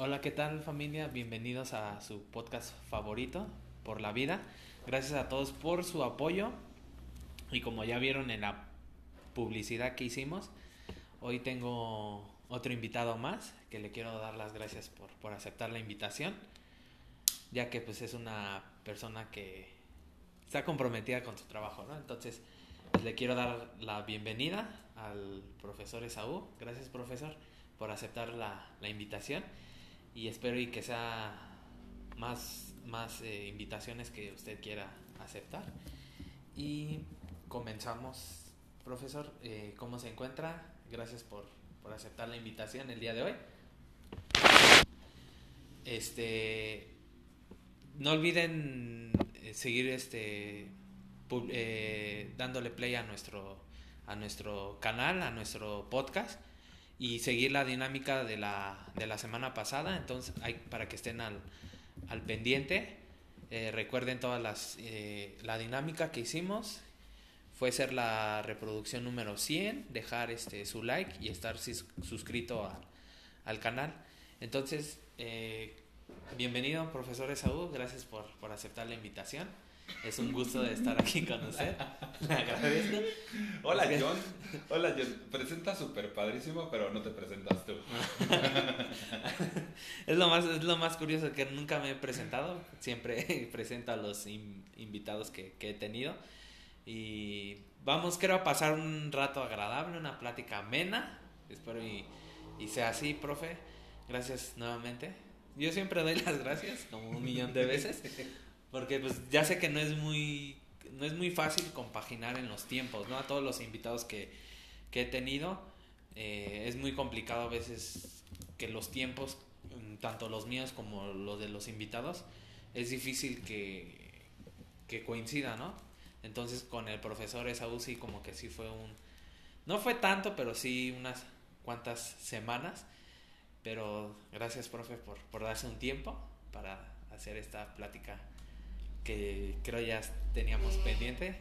Hola, ¿qué tal familia? Bienvenidos a su podcast favorito, Por la Vida. Gracias a todos por su apoyo. Y como ya vieron en la publicidad que hicimos, hoy tengo otro invitado más que le quiero dar las gracias por, por aceptar la invitación, ya que pues es una persona que está comprometida con su trabajo, ¿no? Entonces, pues, le quiero dar la bienvenida al profesor Esaú. Gracias, profesor, por aceptar la, la invitación y espero y que sea más, más eh, invitaciones que usted quiera aceptar. Y comenzamos, profesor, eh, ¿cómo se encuentra? Gracias por, por aceptar la invitación el día de hoy. Este, no olviden eh, seguir este dándole play a nuestro a nuestro canal, a nuestro podcast y seguir la dinámica de la, de la semana pasada. Entonces, hay, para que estén al, al pendiente. Eh, recuerden todas las eh, la dinámica que hicimos fue ser la reproducción número 100 dejar este su like y estar sus, suscrito a, al canal entonces eh, bienvenido profesor Esaú gracias por, por aceptar la invitación es un gusto de estar aquí con usted. Le agradezco. Hola John. Hola John. Presenta súper padrísimo, pero no te presentas tú. es, lo más, es lo más curioso que nunca me he presentado. Siempre presento a los in, invitados que, que, he tenido. Y vamos, quiero pasar un rato agradable, una plática amena. Espero y, y sea así, profe. Gracias nuevamente. Yo siempre doy las gracias, como un millón de veces. Porque pues ya sé que no es muy no es muy fácil compaginar en los tiempos, ¿no? A todos los invitados que, que he tenido, eh, es muy complicado a veces que los tiempos, mm, tanto los míos como los de los invitados, es difícil que, que coincida, ¿no? Entonces con el profesor Esaú sí como que sí fue un... No fue tanto, pero sí unas cuantas semanas. Pero gracias, profe, por, por darse un tiempo para hacer esta plática que creo ya teníamos pendiente.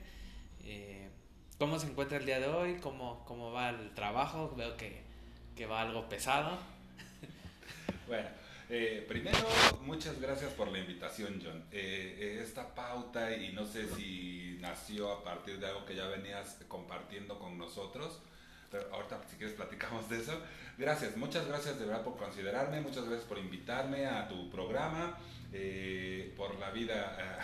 Eh, ¿Cómo se encuentra el día de hoy? ¿Cómo, cómo va el trabajo? Veo que, que va algo pesado. bueno, eh, primero, muchas gracias por la invitación, John. Eh, esta pauta, y no sé si nació a partir de algo que ya venías compartiendo con nosotros, pero ahorita si quieres platicamos de eso. Gracias, muchas gracias de verdad por considerarme, muchas gracias por invitarme a tu programa eh, por la vida.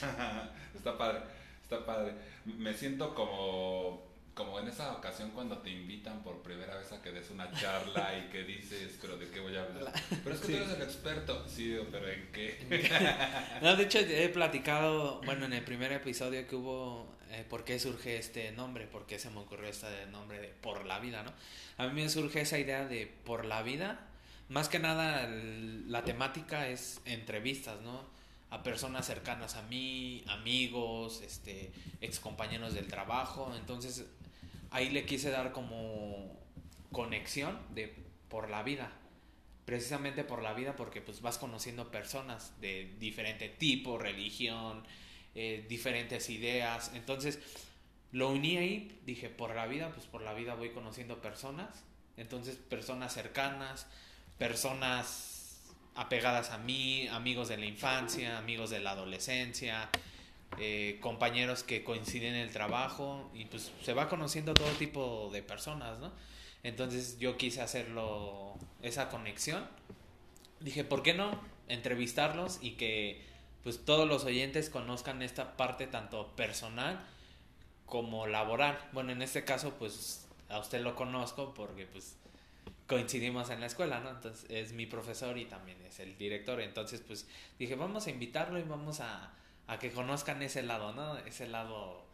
está padre, está padre. Me siento como, como en esa ocasión cuando te invitan por primera vez a que des una charla y que dices, pero ¿de qué voy a hablar? Pero es que sí. tú eres el experto. Sí, pero ¿en qué? no, de hecho he platicado, bueno, en el primer episodio que hubo, eh, por qué surge este nombre, por qué se me ocurrió este nombre de Por la Vida, ¿no? A mí me surge esa idea de Por la Vida más que nada la temática es entrevistas, ¿no? A personas cercanas a mí, amigos, este, ex compañeros del trabajo. Entonces ahí le quise dar como conexión de por la vida. Precisamente por la vida porque pues vas conociendo personas de diferente tipo, religión, eh, diferentes ideas. Entonces lo uní ahí, dije por la vida, pues por la vida voy conociendo personas. Entonces personas cercanas, personas apegadas a mí, amigos de la infancia, amigos de la adolescencia, eh, compañeros que coinciden en el trabajo y pues se va conociendo todo tipo de personas, ¿no? Entonces yo quise hacerlo, esa conexión. Dije, ¿por qué no entrevistarlos y que pues todos los oyentes conozcan esta parte tanto personal como laboral? Bueno, en este caso pues a usted lo conozco porque pues coincidimos en la escuela, ¿no? Entonces es mi profesor y también es el director. Entonces, pues dije, vamos a invitarlo y vamos a, a que conozcan ese lado, ¿no? Ese lado,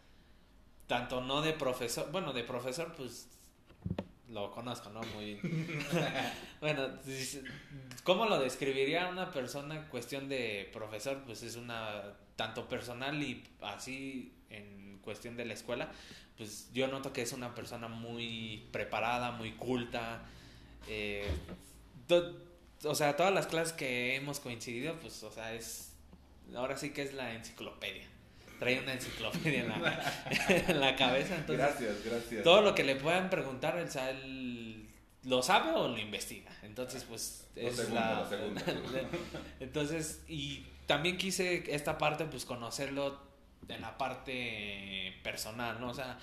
tanto no de profesor, bueno, de profesor, pues lo conozco, ¿no? Muy... bueno, ¿cómo lo describiría una persona en cuestión de profesor? Pues es una, tanto personal y así en cuestión de la escuela, pues yo noto que es una persona muy preparada, muy culta, eh, o sea, todas las clases que hemos coincidido, pues, o sea, es. Ahora sí que es la enciclopedia. Trae una enciclopedia en la, en la cabeza. Entonces, gracias, gracias. Todo lo que le puedan preguntar, sea, él lo sabe o lo investiga. Entonces, pues es la, entonces y también quise esta parte pues conocerlo en la parte personal, ¿no? O sea,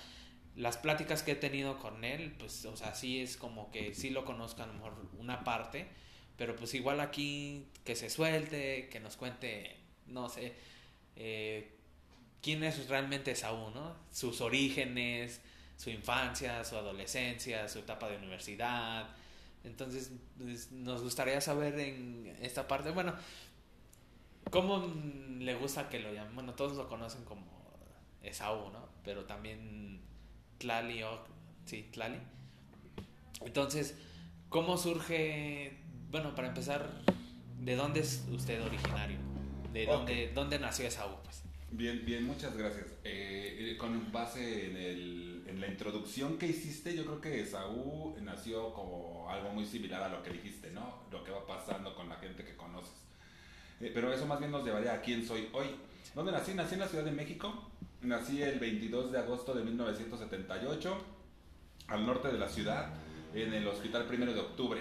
las pláticas que he tenido con él, pues, o sea, sí es como que sí lo conozco a lo mejor una parte, pero pues igual aquí que se suelte, que nos cuente, no sé, eh, quién es realmente Saúl, ¿no? Sus orígenes, su infancia, su adolescencia, su etapa de universidad. Entonces, pues, nos gustaría saber en esta parte, bueno, ¿cómo le gusta que lo llamen? Bueno, todos lo conocen como Esaú, ¿no? Pero también Tlali, o, sí, Tlali. Entonces, ¿cómo surge, bueno, para empezar, ¿de dónde es usted originario? ¿De dónde, dónde nació Esaú? Pues? Bien, bien, muchas gracias. Eh, eh, con base en, el, en la introducción que hiciste, yo creo que Esaú nació como algo muy similar a lo que dijiste, ¿no? Lo que va pasando con la gente que conoces. Eh, pero eso más bien nos llevaría a quién soy hoy. ¿Dónde nací? Nací en la Ciudad de México, Nací el 22 de agosto de 1978, al norte de la ciudad, en el Hospital Primero de Octubre.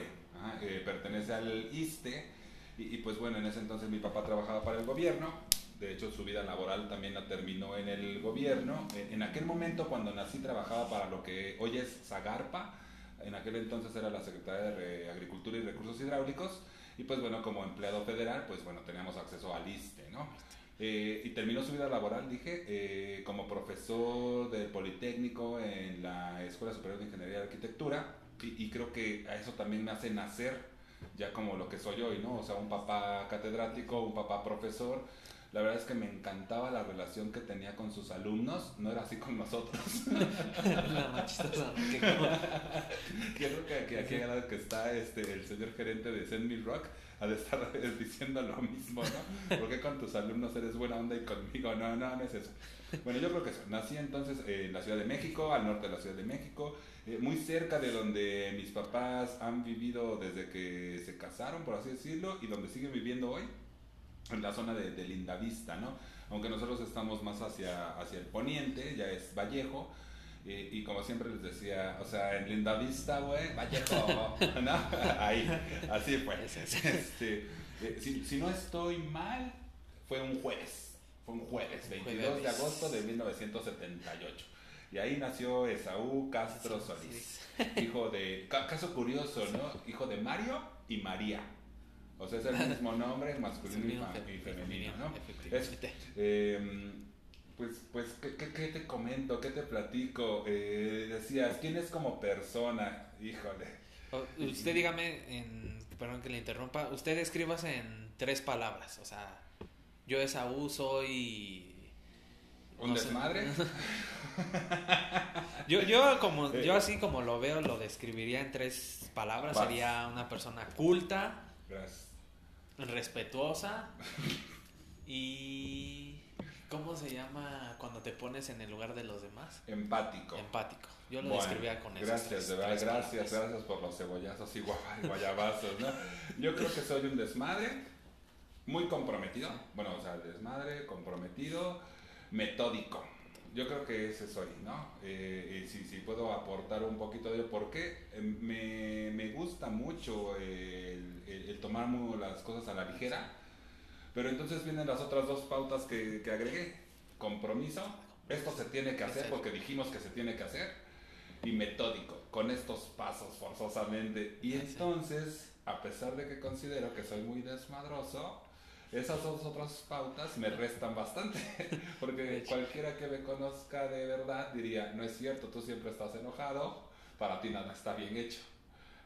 Eh, pertenece al ISTE. Y, pues bueno, en ese entonces mi papá trabajaba para el gobierno. De hecho, su vida laboral también la terminó en el gobierno. En, aquel momento, cuando nací, trabajaba para lo que hoy es Zagarpa. En aquel entonces era la Secretaría de Agricultura y Recursos Hidráulicos. Y pues bueno, como empleado federal, pues bueno, teníamos acceso al ISTE, ¿no? Eh, y terminó su vida laboral, dije, eh, como profesor del Politécnico en la Escuela Superior de Ingeniería y Arquitectura. Y, creo que a eso también me hace nacer ya como lo que soy hoy, ¿no? O sea, un papá catedrático, un papá profesor. La verdad es que me encantaba la relación que tenía con sus alumnos, no era así con nosotros. la machistosa. creo que aquí, aquí que está este, el señor gerente de Send Rock de estar diciendo lo mismo, ¿no? Porque con tus alumnos eres buena onda y conmigo no, no, no es eso. Bueno, yo creo que eso. Nací entonces en la Ciudad de México, al norte de la Ciudad de México, eh, muy cerca de donde mis papás han vivido desde que se casaron, por así decirlo, y donde siguen viviendo hoy, en la zona de, de Lindavista, ¿no? Aunque nosotros estamos más hacia, hacia el poniente, ya es Vallejo, y, como siempre les decía, o sea, en Linda Vista, güey, Vallejo, ¿no? Ahí, así fue. Este, eh, si, si, no estoy mal, fue un jueves. Fue un jueves, 22 de agosto de 1978. Y ahí nació Esaú Castro Solís, hijo de, caso curioso, ¿no? Hijo de Mario y María. O sea, es el mismo nombre, masculino y, femenino, ¿no? Efectivamente. Eh, pues, pues ¿qué, qué, te comento? ¿Qué te platico? Eh, decías, ¿quién es como persona? Híjole. Usted dígame, en, perdón que le interrumpa, usted escribase en tres palabras, o sea, yo esa uso soy... ¿Un desmadre? yo, yo, como, yo así como lo veo, lo describiría en tres palabras. Sería una persona culta, respetuosa y ¿Cómo se llama cuando te pones en el lugar de los demás? Empático. Empático. Yo lo describía con eso. Gracias, de verdad, gracias, gracias por los cebollazos y guayabazos, ¿no? Yo creo que soy un desmadre, muy comprometido. Bueno, o sea, desmadre, comprometido, metódico. Yo creo que ese soy, ¿no? Eh, y si, si, puedo aportar un poquito de por qué, eh, me, me gusta mucho el, el tomar las cosas a la ligera pero entonces vienen las otras dos pautas que, que agregué. Compromiso, esto se tiene que hacer porque dijimos que se tiene que hacer. Y metódico, con estos pasos forzosamente. Y entonces, a pesar de que considero que soy muy desmadroso, esas dos otras pautas me restan bastante. Porque cualquiera que me conozca de verdad diría, no es cierto, tú siempre estás enojado, para ti nada está bien hecho.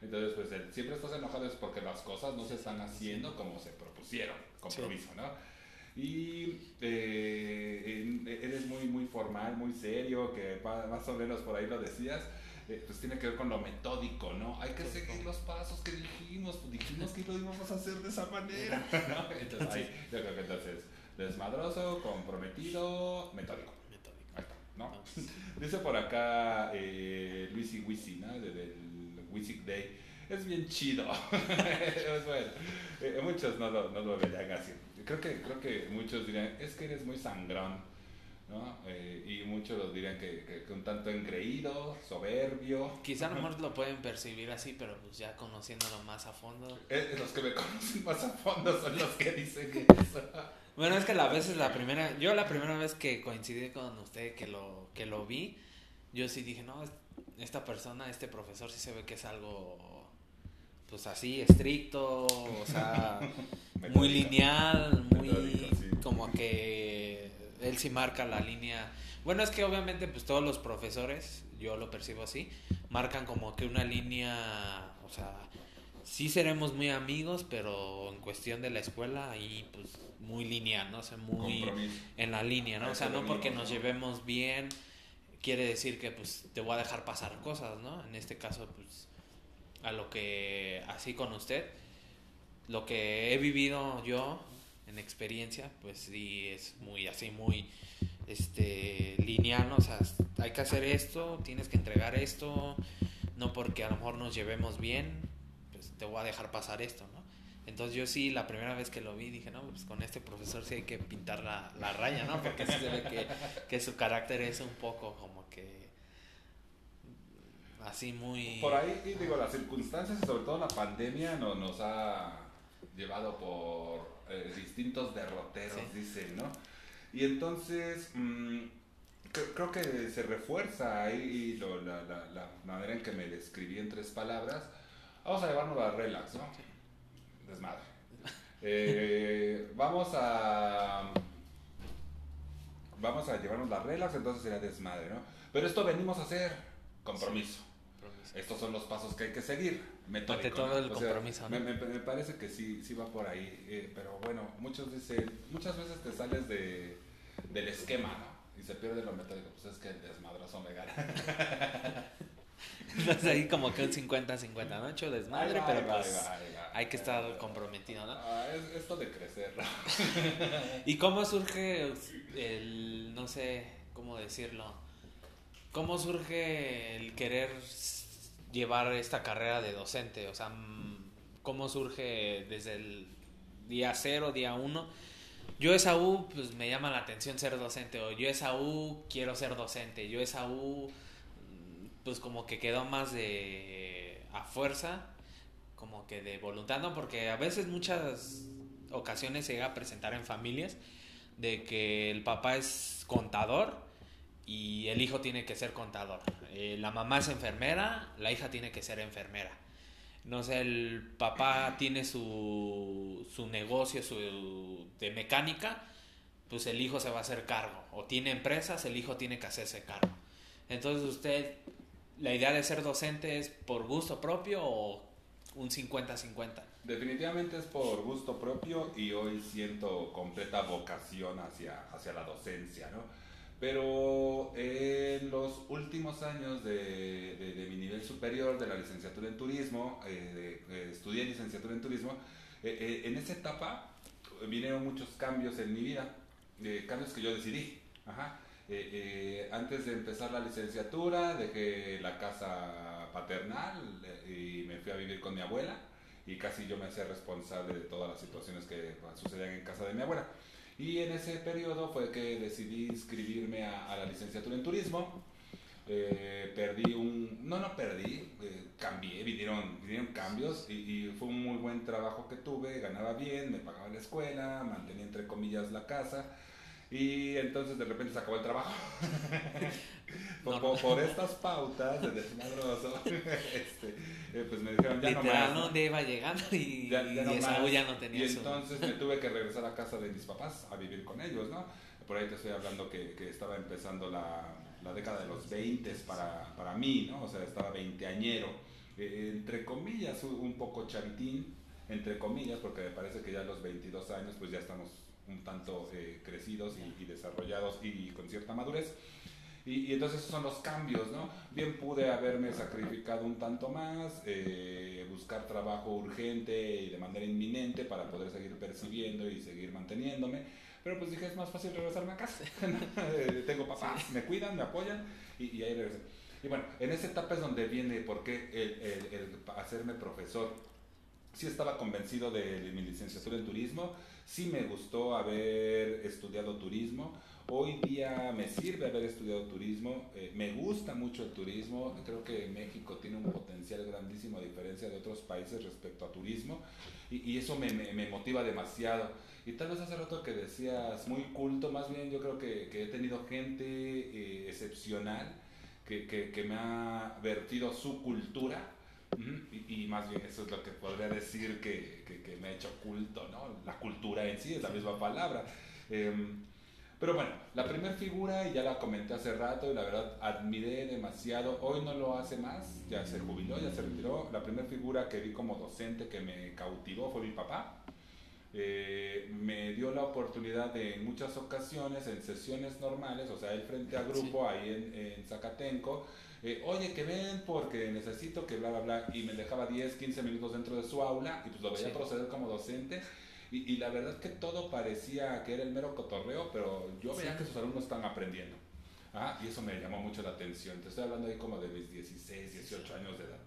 Entonces, pues siempre estás enojado es porque las cosas no se están haciendo como se propusieron, compromiso, ¿no? Y eh, eres muy, muy formal, muy serio, que más o menos por ahí lo decías, eh, pues tiene que ver con lo metódico, ¿no? Hay que seguir los pasos que dijimos, pues dijimos que lo íbamos a hacer de esa manera, ¿no? Entonces, ahí, yo creo que entonces, desmadroso, comprometido, metódico. Metódico. Ahí está, ¿no? Dice por acá eh, Luis y Wisi, ¿no? Wisic Day, es bien chido. es bueno. Eh, muchos no lo, no lo verían así. Creo que, creo que muchos dirían, es que eres muy sangrón. ¿no? Eh, y muchos los dirían que, que, un tanto engreído, soberbio. Quizá a lo mejor lo pueden percibir así, pero pues ya conociéndolo más a fondo. Eh, los que me conocen más a fondo son los que dicen eso. Bueno, es que la vez es la primera, yo la primera vez que coincidí con usted, que lo, que lo vi, yo sí dije, no, esta persona, este profesor sí se ve que es algo, pues así, estricto, o sea, muy lineal, muy como que él sí marca la línea. Bueno, es que obviamente pues todos los profesores, yo lo percibo así, marcan como que una línea, o sea, sí seremos muy amigos, pero en cuestión de la escuela ahí pues muy lineal, ¿no? O sea, muy en la línea, ¿no? O sea, no porque nos llevemos bien quiere decir que pues te voy a dejar pasar cosas, ¿no? En este caso pues a lo que así con usted lo que he vivido yo en experiencia, pues sí es muy así muy este lineal, ¿no? o sea, hay que hacer esto, tienes que entregar esto, no porque a lo mejor nos llevemos bien, pues te voy a dejar pasar esto, ¿no? Entonces yo sí, la primera vez que lo vi, dije, no, pues con este profesor sí hay que pintar la, la raya, ¿no? Porque se ve que, que, su carácter es un poco como que así muy... Por ahí, digo, las circunstancias y sobre todo la pandemia no, nos ha llevado por eh, distintos derroteros, dicen, ¿no? Y entonces... Mm, creo que se refuerza ahí lo, la, la, la, manera en que me describí en tres palabras. Vamos a llevarnos a relax, ¿no? Desmadre. Eh, vamos a. Vamos a llevarnos las reglas, entonces será desmadre, ¿no? Pero esto venimos a hacer compromiso. Estos son los pasos que hay que seguir. Metódico, todo el compromiso. me, parece que sí, sí va por ahí. Eh, pero bueno, muchos dicen, muchas veces te sales de, del esquema, ¿no? Y se pierde lo metódico. Pues es que el desmadrazo me gana. Entonces ahí como que un 50-50, ¿no? Hecho desmadre, pero pues hay que estar comprometido, ¿no? Ah, es esto de crecer. ¿Y cómo surge el, no sé cómo decirlo, cómo surge el querer llevar esta carrera de docente? O sea, ¿cómo surge desde el día cero, día uno? Yo esa U, pues me llama la atención ser docente, o yo esa U quiero ser docente, yo esa U, pues como que quedó más de a fuerza como que de voluntad, ¿no? Porque a veces muchas ocasiones se llega a presentar en familias de que el papá es contador y el hijo tiene que ser contador. Eh, la mamá es enfermera, la hija tiene que ser enfermera. No sé, el papá tiene su, su negocio su, de mecánica, pues el hijo se va a hacer cargo. O tiene empresas, el hijo tiene que hacerse cargo. Entonces usted, la idea de ser docente es por gusto propio o un 50-50. Definitivamente es por gusto propio y hoy siento completa vocación hacia, hacia la docencia, ¿no? Pero en los últimos años de, de, mi nivel superior de la licenciatura en turismo, eh, eh, estudié licenciatura en turismo, eh, en esa etapa vinieron muchos cambios en mi vida, cambios que yo decidí. Ajá. Antes de empezar la licenciatura dejé la casa paternal y me fui a vivir con mi abuela y casi yo me hacía responsable de todas las situaciones que sucedían en casa de mi abuela. Y en ese periodo fue que decidí inscribirme a, la licenciatura en turismo. Eh, perdí un... No, no perdí, eh, cambié, vinieron, vinieron cambios y, y, fue un muy buen trabajo que tuve, ganaba bien, me pagaba la escuela, mantenía entre comillas la casa y entonces de repente se acabó el trabajo. por, estas pautas de desmadroso, este, eh, pues me dijeron ya Literal, no donde iba llegando y ya, ya, no, ya no tenía Y entonces me tuve que regresar a casa de mis papás a vivir con ellos, ¿no? Por ahí te estoy hablando que, que estaba empezando la, la, década de los 20 para, para mí, ¿no? O sea, estaba veinteañero. Eh, entre comillas, un poco chavitín, entre comillas, porque me parece que ya a los 22 años pues ya estamos un tanto eh, crecidos y, desarrollados y, con cierta madurez. Y, entonces esos son los cambios, ¿no? Bien pude haberme sacrificado un tanto más, eh, buscar trabajo urgente y de manera inminente para poder seguir percibiendo y seguir manteniéndome, pero pues dije es más fácil regresarme a casa. Eh, tengo papás, me cuidan, me apoyan y, ahí regresé. Y bueno, en esa etapa es donde viene por qué el, el, el hacerme profesor sí estaba convencido de mi licenciatura en turismo, sí me gustó haber estudiado turismo, hoy día me sirve haber estudiado turismo, eh, me gusta mucho el turismo, creo que México tiene un potencial grandísimo a diferencia de otros países respecto a turismo. Y, eso me, me, motiva demasiado. Y tal vez hace rato que decías muy culto, más bien yo creo que, que he tenido gente eh, excepcional que, que, que me ha vertido su cultura y, más bien eso es lo que podría decir que, que, me ha hecho culto, ¿no? La cultura en sí es la misma palabra. Em, pero bueno, la primera figura, y ya la comenté hace rato, y la verdad admiré demasiado, hoy no lo hace más, ya se jubiló, ya se retiró. La primera figura que vi como docente que me cautivó fue mi papá. Eh, me dio la oportunidad de en muchas ocasiones, en sesiones normales, o sea, él frente al grupo ahí en, en Zacatenco, eh, oye, que ven porque necesito que bla, bla, bla, y me dejaba 10, 15 minutos dentro de su aula y pues lo veía proceder como docente. Y, y, la verdad que todo parecía que era el mero cotorreo, pero yo veía que sus alumnos están aprendiendo. Ah, y eso me llamó mucho la atención. Te estoy hablando ahí como de mis 16, 18 años de edad.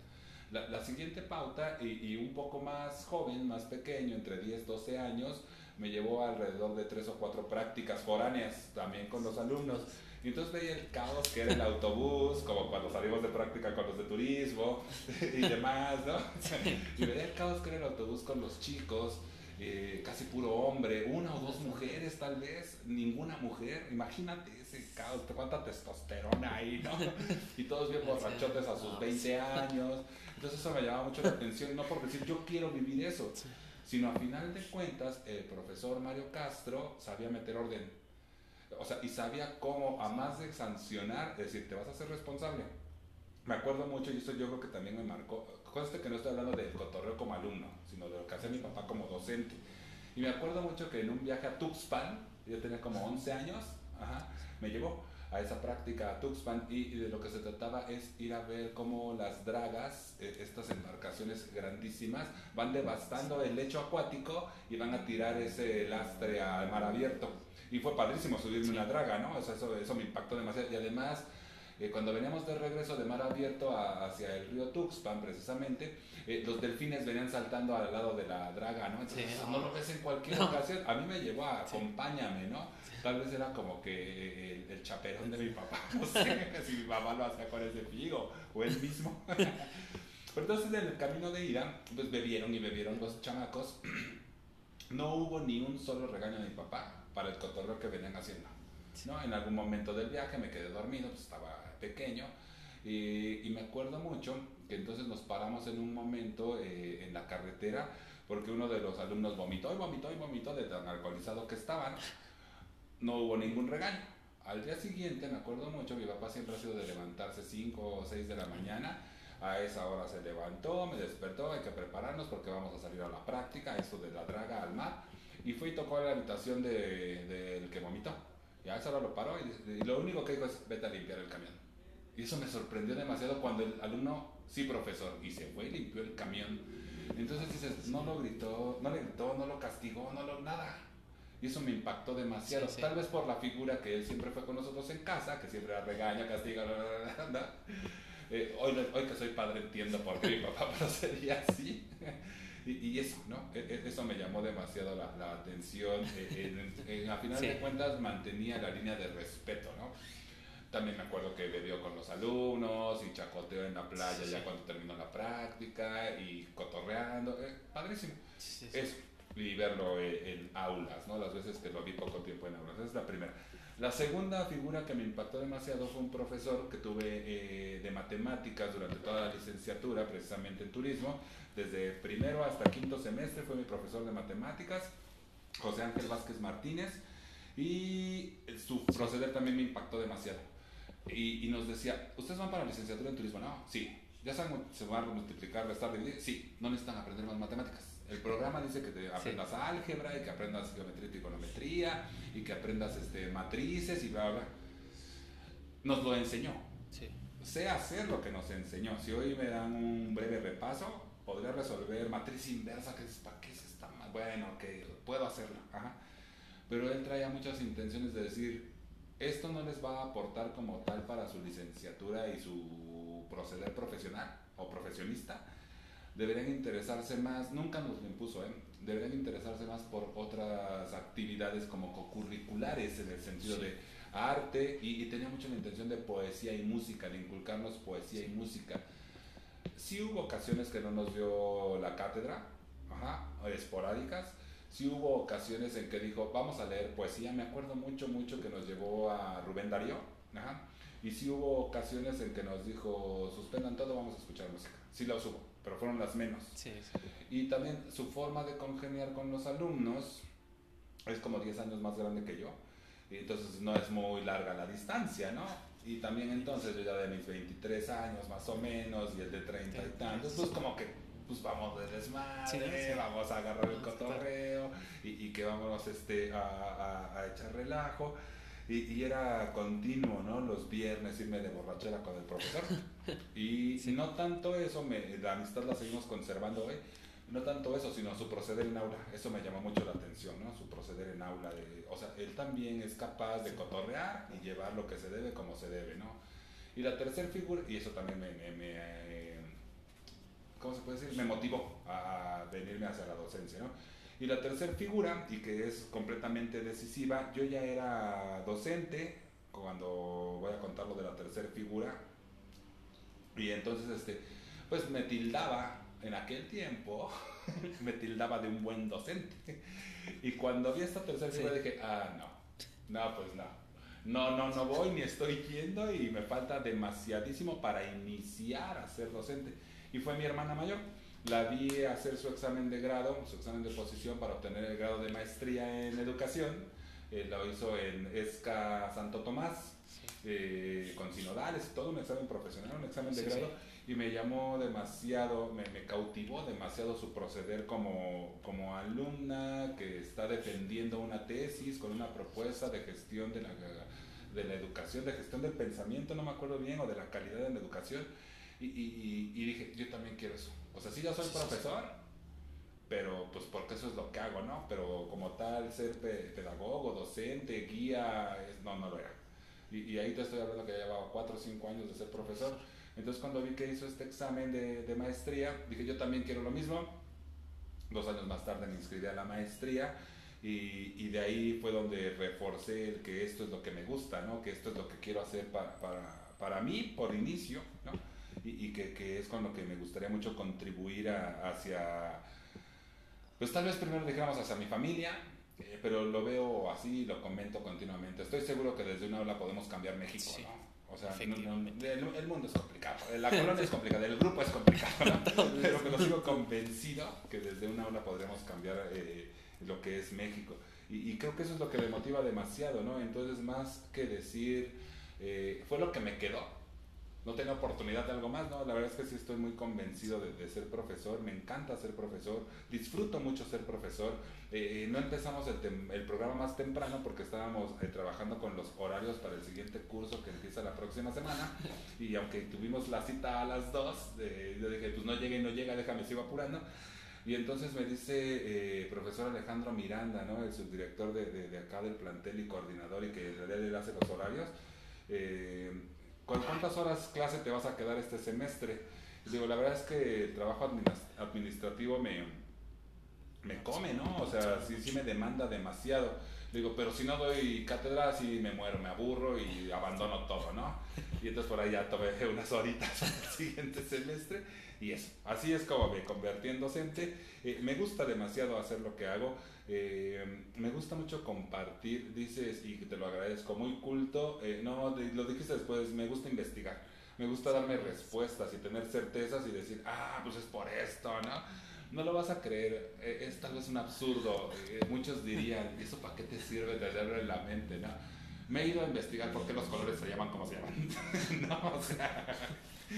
La, la siguiente pauta, y, y, un poco más joven, más pequeño, entre 10, 12 años, me llevó alrededor de 3 o 4 prácticas foráneas también con los alumnos. Y entonces veía el caos que era el autobús, como cuando salimos de práctica con los de turismo y demás, ¿no? Y veía el caos que era el autobús con los chicos, eh, casi puro hombre, una o dos mujeres tal vez, ninguna mujer. Imagínate ese caos, cuánta testosterona ahí, ¿no? Y todos bien borrachotes a sus 20 años. Entonces eso me llamaba mucho la atención, no por decir yo quiero vivir eso, sino a final de cuentas el profesor Mario Castro sabía meter orden o sea, y sabía cómo, a más de sancionar, es decir, te vas a hacer responsable. Me acuerdo mucho, y esto yo creo que también me marcó, conste que no estoy hablando del cotorreo como alumno, sino de lo que hacía mi papá como docente. Y me acuerdo mucho que en un viaje a Tuxpan, yo tenía como 11 años, me llevó a esa práctica a Tuxpan y, de lo que se trataba es ir a ver cómo las dragas, eh, estas embarcaciones grandísimas, van devastando el lecho acuático y van a tirar ese lastre al mar abierto. Y fue padrísimo subirme una draga, ¿no? O sea, eso, eso me impactó demasiado. Y además, eh, cuando veníamos de regreso de mar abierto hacia el río Tuxpan, precisamente, eh, los delfines venían saltando al lado de la draga, ¿no? Entonces, no. lo ves en cualquier ocasión. A mí me llevó a acompáñame, ¿no? Tal vez era como que el, chaperón de mi papá, no sé si mi mamá lo hacía con ese figo o él mismo. Pero entonces en el camino de ida, pues bebieron y bebieron los chamacos. No hubo ni un solo regaño de mi papá para el cotorreo que venían haciendo. ¿no? En algún momento del viaje me quedé dormido, pues estaba pequeño, y, me acuerdo mucho que entonces nos paramos en un momento eh, en la carretera porque uno de los alumnos vomitó y vomitó y vomitó de tan alcoholizado que estaban. No hubo ningún regaño. Al día siguiente, me acuerdo mucho, mi papá siempre ha sido de levantarse 5 o 6 de la mañana. A esa hora se levantó, me despertó, hay que prepararnos porque vamos a salir a la práctica, esto de la draga al mar. Y fui y tocó a la habitación del de, que vomitó. Y a esa hora lo paró y, lo único que dijo es, vete a limpiar el camión. Y eso me sorprendió demasiado cuando el alumno, sí profesor, y se fue y limpió el camión. Entonces dices, no lo gritó, no le gritó, no lo castigó, no lo, nada. Y eso me impactó demasiado. Tal vez por la figura que él siempre fue con nosotros en casa, que siempre regaña, castiga, eh, hoy, hoy que soy padre entiendo por qué mi papá procedía así. Y, eso, ¿no? E, e, eso me llamó demasiado la, la atención. Eh, a final de cuentas mantenía la línea de respeto, ¿no? También me acuerdo que bebió con los alumnos y chacoteó en la playa ya cuando terminó la práctica y cotorreando. Eh, padrísimo. Eso. Y verlo eh, en aulas, ¿no? Las veces que lo vi poco tiempo en aulas. Esa es la primera. La segunda figura que me impactó demasiado fue un profesor que tuve eh, de matemáticas durante toda la licenciatura, precisamente en turismo. Desde primero hasta quinto semestre fue mi profesor de matemáticas, José Ángel Vázquez Martínez, y su proceder también me impactó demasiado. Y, nos decía, ¿ustedes van para la licenciatura en turismo? No, sí. ¿Ya saben se van a multiplicar, restar, dividir? Sí, no necesitan aprender más matemáticas el programa dice que te aprendas álgebra y que aprendas geometría y trigonometría y que aprendas este, matrices y bla, bla. Nos lo enseñó. Sí. Sé hacer lo que nos enseñó. Si hoy me dan un breve repaso, podría resolver matriz inversa, que es, ¿para qué es esta? Bueno, que puedo hacerlo. Pero él traía muchas intenciones de decir, esto no les va a aportar como tal para su licenciatura y su proceder profesional o profesionista, deberían interesarse más, nunca nos lo impuso, ¿eh? deberían interesarse más por otras actividades como co-curriculares en el sentido de arte y, tenía mucho la intención de poesía y música, de inculcarnos poesía y música. Sí hubo ocasiones que no nos dio la cátedra, ajá, esporádicas, sí hubo ocasiones en que dijo, vamos a leer poesía, me acuerdo mucho, mucho que nos llevó a Rubén Darío, ajá, y sí hubo ocasiones en que nos dijo, suspendan todo, vamos a escuchar música. Sí las hubo, pero fueron las menos. Sí, Y también su forma de congeniar con los alumnos es como 10 años más grande que yo. Y entonces no es muy larga la distancia, ¿no? Y también entonces yo ya de mis 23 años más o menos y el de 30 y tantos, pues como que pues vamos de desmadre, vamos a agarrar el cotorreo y, y que vamos este, a, a, a echar relajo. Y, era continuo, ¿no? Los viernes irme de borrachera con el profesor. Y no tanto eso, me, la amistad la seguimos conservando hoy, no tanto eso, sino su proceder en aula. Eso me llamó mucho la atención, ¿no? Su proceder en aula. De, o sea, él también es capaz de cotorrear y llevar lo que se debe como se debe, ¿no? Y la tercera figura, y eso también me, me, eh, ¿cómo se puede decir? Me motivó a venirme hacia la docencia, ¿no? Y la tercera figura, y que es completamente decisiva, yo ya era docente cuando voy a contar lo de la tercera figura, y entonces este, pues me tildaba en aquel tiempo, me tildaba de un buen docente. Y cuando vi esta tercera figura dije, ah, no, no, pues no. No, no, no voy ni estoy yendo y me falta demasiadísimo para iniciar a ser docente. Y fue mi hermana mayor la vi hacer su examen de grado, su examen de posición para obtener el grado de maestría en educación. Eh, lo hizo en ESCA Santo Tomás, eh, con sinodales, todo un examen profesional, un examen de grado. Y me llamó demasiado, me, me, cautivó demasiado su proceder como, como alumna que está defendiendo una tesis con una propuesta de gestión de la, de la educación, de gestión del pensamiento, no me acuerdo bien, o de la calidad en la educación. Y, y, y dije, yo también quiero eso o sea, sí yo soy profesor, pero pues porque eso es lo que hago, ¿no? Pero como tal, ser pedagogo, docente, guía, no, no lo era. Y, ahí te estoy hablando que ya llevaba 4 o 5 años de ser profesor. Entonces cuando vi que hizo este examen de, de, maestría, dije yo también quiero lo mismo. Dos años más tarde me inscribí a la maestría y, y, de ahí fue donde reforcé el que esto es lo que me gusta, ¿no? Que esto es lo que quiero hacer para, para, para mí por inicio, ¿no? Y, que, que, es con lo que me gustaría mucho contribuir hacia, pues tal vez primero dijéramos hacia mi familia, eh, pero lo veo así, lo comento continuamente. Estoy seguro que desde una aula podemos cambiar México, ¿no? O sea, el, mundo es complicado, la colonia es complicada, el grupo es complicado, pero que lo sigo convencido que desde una aula podremos cambiar eh, lo que es México. Y, y, creo que eso es lo que me motiva demasiado, ¿no? Entonces, más que decir, eh, fue lo que me quedó, no tengo oportunidad de algo más, ¿no? La verdad es que sí estoy muy convencido de, ser profesor, me encanta ser profesor, disfruto mucho ser profesor. Eh, eh, no empezamos el, programa más temprano porque estábamos eh, trabajando con los horarios para el siguiente curso que empieza la próxima semana y aunque tuvimos la cita a las 2, yo dije, pues no llega y no llega, déjame, sigo apurando. Y entonces me dice profesor Alejandro Miranda, ¿no? el subdirector de, de, acá del plantel y coordinador y que en realidad él hace los horarios. Eh, ¿con cuántas horas clase te vas a quedar este semestre? digo, la verdad es que el trabajo administrativo me, me come, ¿no? O sea, sí, me demanda demasiado. Digo, pero si no doy cátedra, sí me muero, me aburro y abandono todo, ¿no? Y entonces por ahí ya tomé unas horitas el siguiente semestre y eso. Así es como me convertí en docente. Eh, me gusta demasiado hacer lo que hago. Eh, me gusta mucho compartir, dices, y te lo agradezco, muy culto, eh, no, lo dijiste después, me gusta investigar, me gusta darme respuestas y tener certezas y decir, ah, pues es por esto, ¿no? No lo vas a creer, eh, es tal vez un absurdo, muchos dirían, ¿y eso para qué te sirve tenerlo en la mente, no? Me he ido a investigar por qué los colores se llaman como se llaman, no, o sea...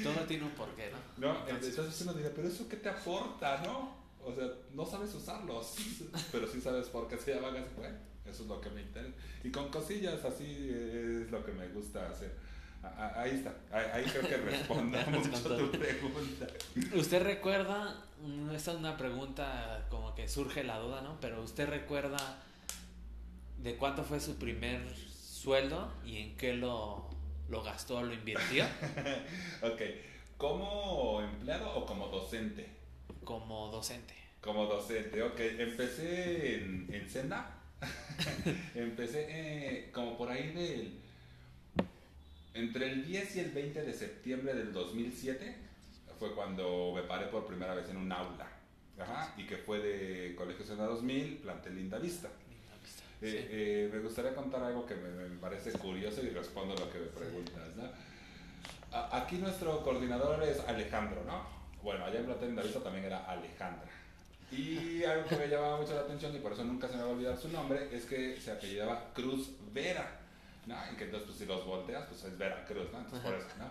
Todo tiene un porqué, ¿no? No, entonces uno diría, pero ¿eso qué te aporta, no? O sea, no sabes usarlos, pero sí sabes por qué se llaman así. Bueno, eso es lo que me interesa. Y con cosillas así es lo que me gusta hacer. Ahí está, ahí creo que respondo mucho tu pregunta. ¿Usted recuerda, esta es una pregunta como que surge la duda, ¿no? Pero ¿usted recuerda de cuánto fue su primer sueldo y en qué lo, lo gastó o lo invirtió? ok, ¿como empleado o como docente? Como docente. Como docente, ok. Empecé en, en Senda. Empecé eh, como por ahí del... Entre el 10 y el 20 de septiembre del 2007 fue cuando me paré por primera vez en un aula. Ajá, y que fue de Colegio Senda 2000, plantel Linda Vista. Linda vista. Eh, Sí. eh, me gustaría contar algo que me, me parece curioso y respondo lo que me preguntas, ¿no? A- aquí nuestro coordinador es Alejandro, ¿no? Bueno, allá en Vista también era Alejandra. Y algo que me llamaba mucho la atención y por eso nunca se me va a olvidar su nombre es que se apellidaba Cruz Vera, ¿no? Y que entonces pues si los volteas pues es Vera Cruz, ¿no? Entonces por eso, ¿no?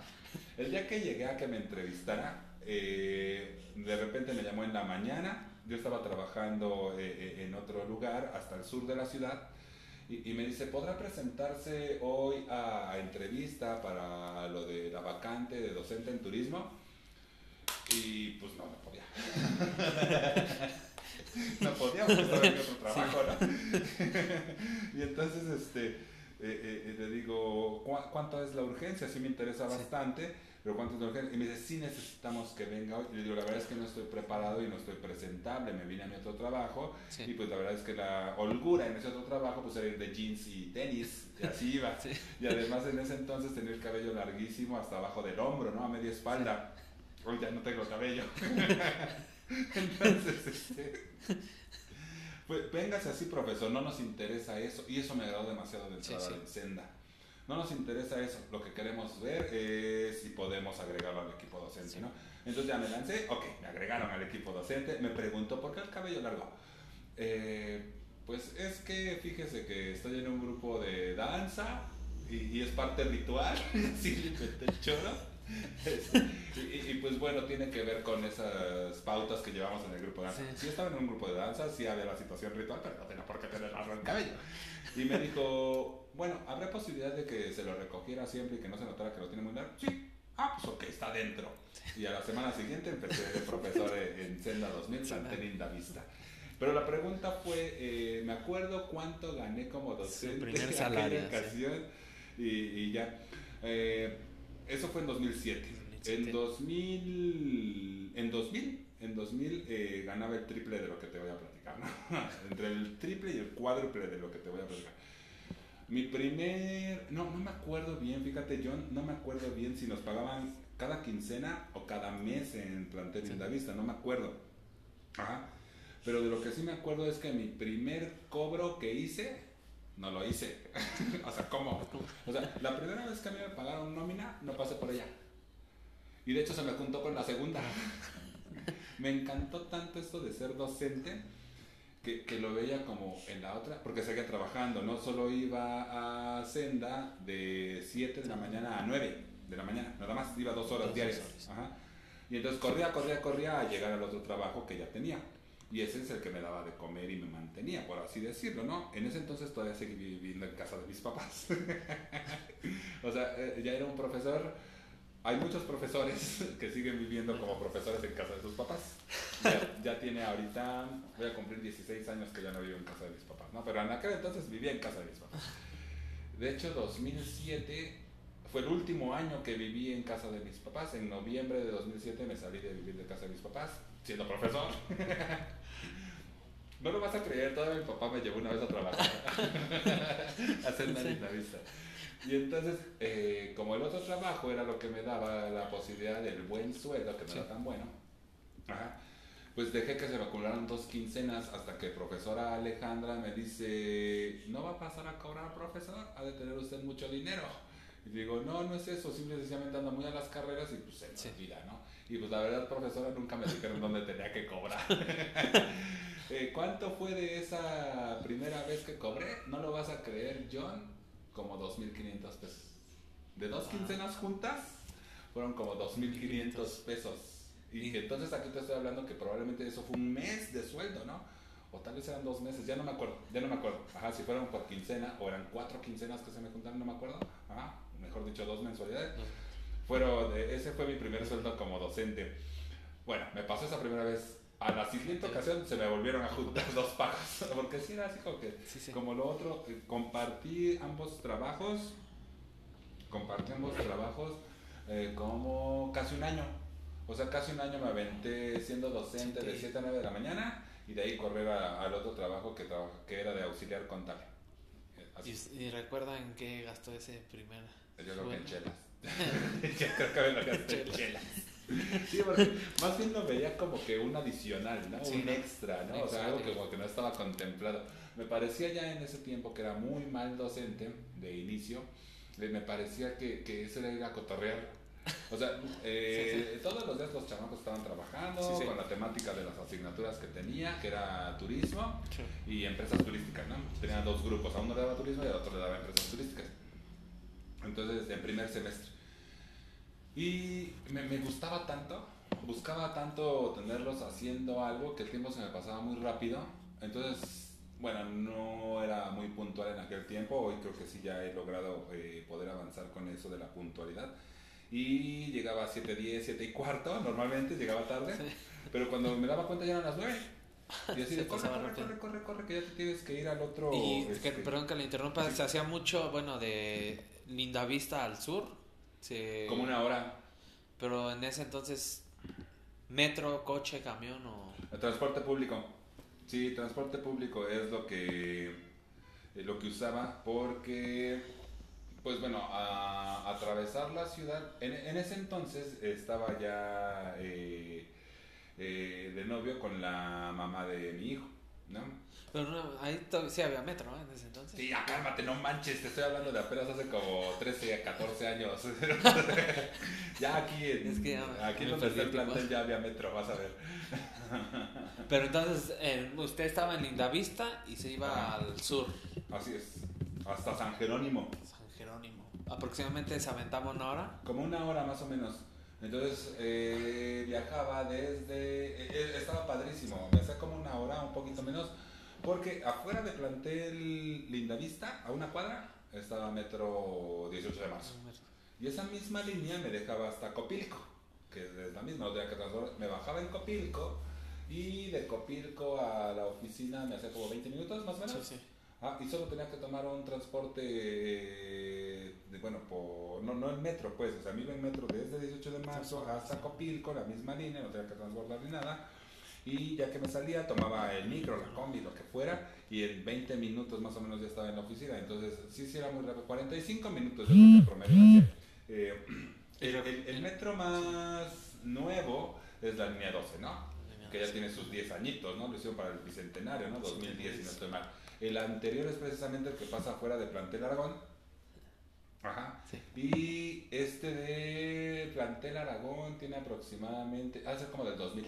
El día que llegué a que me entrevistara, eh, de repente me llamó en la mañana, yo estaba trabajando eh, eh, en otro lugar hasta el sur de la ciudad y, y me dice, ¿podrá presentarse hoy a entrevista para lo de la vacante de docente en turismo? Y pues no, no podía. no podía porque estaba en mi otro trabajo, ¿no? y entonces, este, eh, eh, le digo, "¿Cu- ¿cuánto es la urgencia? Sí me interesa Sí. bastante, pero ¿cuánto es la urgencia? Y me dice, sí necesitamos que venga hoy. Y le digo, la verdad es que no estoy preparado y no estoy presentable, me vine a mi otro trabajo. Sí. Y pues la verdad es que la holgura en ese otro trabajo pues era ir de jeans y tenis, y así iba. Sí. Y además en ese entonces tenía el cabello larguísimo hasta abajo del hombro, ¿no? A media espalda. Ya no tengo cabello. entonces, este... Pues véngase así, profesor, no nos interesa eso. Y eso me agradó demasiado de Sí, sí. en Senda. No nos interesa eso. Lo que queremos ver es si podemos agregarlo al equipo docente, Sí. ¿no? Entonces ya me lancé, ok, me agregaron al equipo docente. Me preguntó, ¿por qué el cabello largo? Eh, pues es que fíjese que estoy en un grupo de danza y, y es parte ritual. Inventé el choro. Y, y, pues bueno, tiene que ver con esas pautas que llevamos en el grupo de danza. Sí. Sí estaba en un grupo de danza, sí había la situación ritual, pero no tenía por qué tener el cabello. Y me dijo, bueno, ¿habrá posibilidad de que se lo recogiera siempre y que no se notara que lo tiene muy largo? Sí. Ah, pues ok, está dentro. Y a la semana siguiente empecé de profesor en Senda 2000, Plantel Linda Vista. Pero la pregunta fue, eh, me acuerdo cuánto gané como docente primer en salario, y ya. Eh, eso fue en 2007. 2007. En 2000, en 2000, en 2000 eh, ganaba el triple de lo que te voy a platicar, ¿no? Entre el triple y el cuádruple de lo que te voy a platicar. Mi primer, no, no me acuerdo bien, fíjate, John, no me acuerdo bien si nos pagaban cada quincena o cada mes en plantel Sí. Linda Vista, no me acuerdo. Ajá. Pero de lo que sí me acuerdo es que mi primer cobro que hice, no lo hice. o sea, ¿cómo? O sea, la primera vez que a mí me pagaron nómina, no pasé por ella. Y de hecho se me juntó con la segunda. me encantó tanto esto de ser docente que, que lo veía como en la otra, porque seguía trabajando, no solo iba a Senda de 7 de la mañana a 9 de la mañana, nada más iba dos horas diarias. Ajá. Y entonces corría, corría, corría a llegar al otro trabajo que ya tenía. Y ese es el que me daba de comer y me mantenía, por así decirlo, ¿no? En ese entonces todavía seguí viviendo en casa de mis papás. o sea, eh, ya era un profesor. Hay muchos profesores que siguen viviendo como profesores en casa de sus papás. Ya, ya tiene ahorita, voy a cumplir 16 años que ya no vivo en casa de mis papás, ¿no? Pero en aquel entonces vivía en casa de mis papás. De hecho, 2007 fue el último año que viví en casa de mis papás. En noviembre de 2007 me salí de vivir de casa de mis papás, siendo profesor. No lo vas a creer, todavía mi papá me llevó una vez a trabajar. a hacer. Y entonces, eh, como el otro trabajo era lo que me daba la posibilidad del buen sueldo, que no Sí. era tan bueno, ajá, pues dejé que se me acumularan dos quincenas hasta que profesora Alejandra me dice, ¿no va a pasar a cobrar profesor? Ha de tener usted mucho dinero. Y digo, no, no es eso, simple y sencillamente ando muy a las carreras y pues se me Sí. olvida, ¿no? Y pues la verdad, profesora, nunca me dijeron dónde tenía que cobrar. Eh, ¿Cuánto fue de esa primera vez que cobré? No lo vas a creer, John, como 2.500 pesos. De dos Wow. quincenas juntas, fueron como 2.500 pesos. Y que entonces aquí te estoy hablando que probablemente eso fue un mes de sueldo, ¿no? O tal vez eran dos meses, ya no me acuerdo, ya no me acuerdo. Ajá, si fueron por quincena o eran cuatro quincenas que se me juntaron, no me acuerdo. Ajá, mejor dicho, dos mensualidades. Fueron, ese fue mi primer sueldo como docente. Bueno, me pasó esa primera vez. A la siguiente ocasión se me volvieron a juntar dos pagos. Porque sí era así como que, Sí, sí. como lo otro, compartí ambos trabajos. Compartí ambos trabajos eh, como casi un año. O sea, casi un año me aventé siendo docente de 7 a 9 de la mañana y de ahí correr al otro trabajo que, que era de auxiliar contable. ¿Y, ¿Y, recuerda en qué gastó ese primer? Yo creo que en chelas. Yo creo que me lo gasté en chelas. Sí, porque más bien lo veía como que un adicional, ¿no? un extra, ¿no? O sea, algo que como que no estaba contemplado. Me parecía ya en ese tiempo que era muy mal docente de inicio, eh, me parecía que, que eso era ir a cotorrear o sea, eh, todos los días los chamacos estaban trabajando con la temática de las asignaturas que tenía, que era turismo y empresas turísticas, ¿no? Tenía dos grupos, a uno le daba turismo y a otro le daba empresas turísticas. Entonces, en primer semestre. Y me, me gustaba tanto, buscaba tanto tenerlos haciendo algo que el tiempo se me pasaba muy rápido. Entonces, bueno, no era muy puntual en aquel tiempo, hoy creo que sí ya he logrado eh, poder avanzar con eso de la puntualidad y llegaba a 7, 10, 7 y cuarto, normalmente llegaba tarde, pero cuando me daba cuenta ya eran las 9. Y así de, corre, corre, corre, corre, corre, que ya te tienes que ir al otro... Y, este, perdón que le interrumpa, se hacía mucho, bueno, de Lindavista al sur. Como una hora. Pero en ese entonces, metro, coche, camión o... El transporte público. Sí, transporte público es lo que, lo que usaba porque pues bueno, a, atravesar la ciudad. En, ese entonces estaba ya eh, eh, de novio con la mamá de mi hijo, ¿no? Pero no, ahí sí había metro, ¿no? En ese entonces. Sí, ya cálmate, no manches, te estoy hablando de apenas hace como 13, 14 años. ya aquí en, es que aquí en el plantel ya había metro, vas a ver. Pero entonces, eh, usted estaba en Lindavista y se iba al sur. Así es, hasta San Jerónimo. ¿Aproximadamente se aventaba una hora? Como una hora más o menos. Entonces eh, viajaba desde... Eh, eh, estaba padrísimo, me hacía como una hora, un poquito menos, porque afuera de plantel Lindavista, a una cuadra, estaba metro 18 de marzo. Y esa misma línea me dejaba hasta Copilco, que es la misma, o sea, que me bajaba en Copilco y de Copilco a la oficina me hacía como 20 minutos más o menos. Sí, sí. Ah, y solo tenía que tomar un transporte, eh, de, bueno, por, no, no el metro, pues, o sea, me iba en metro desde 18 de marzo hasta Copilco, la misma línea, no tenía que transbordar ni nada. Y ya que me salía, tomaba el micro, la combi, lo que fuera, y en 20 minutos más o menos ya estaba en la oficina. Entonces, sí, sí era muy rápido. 45 minutos, yo creo que promedio. Eh, el, el, metro más nuevo es la línea 12, ¿no? Que ya tiene sus 10 añitos, ¿no? Lo hicieron para el bicentenario, ¿no? 2010, si no estoy mal. El anterior es precisamente el que pasa fuera de Plantel Aragón. Ajá. Y este de Plantel Aragón tiene aproximadamente, hace como del 2000.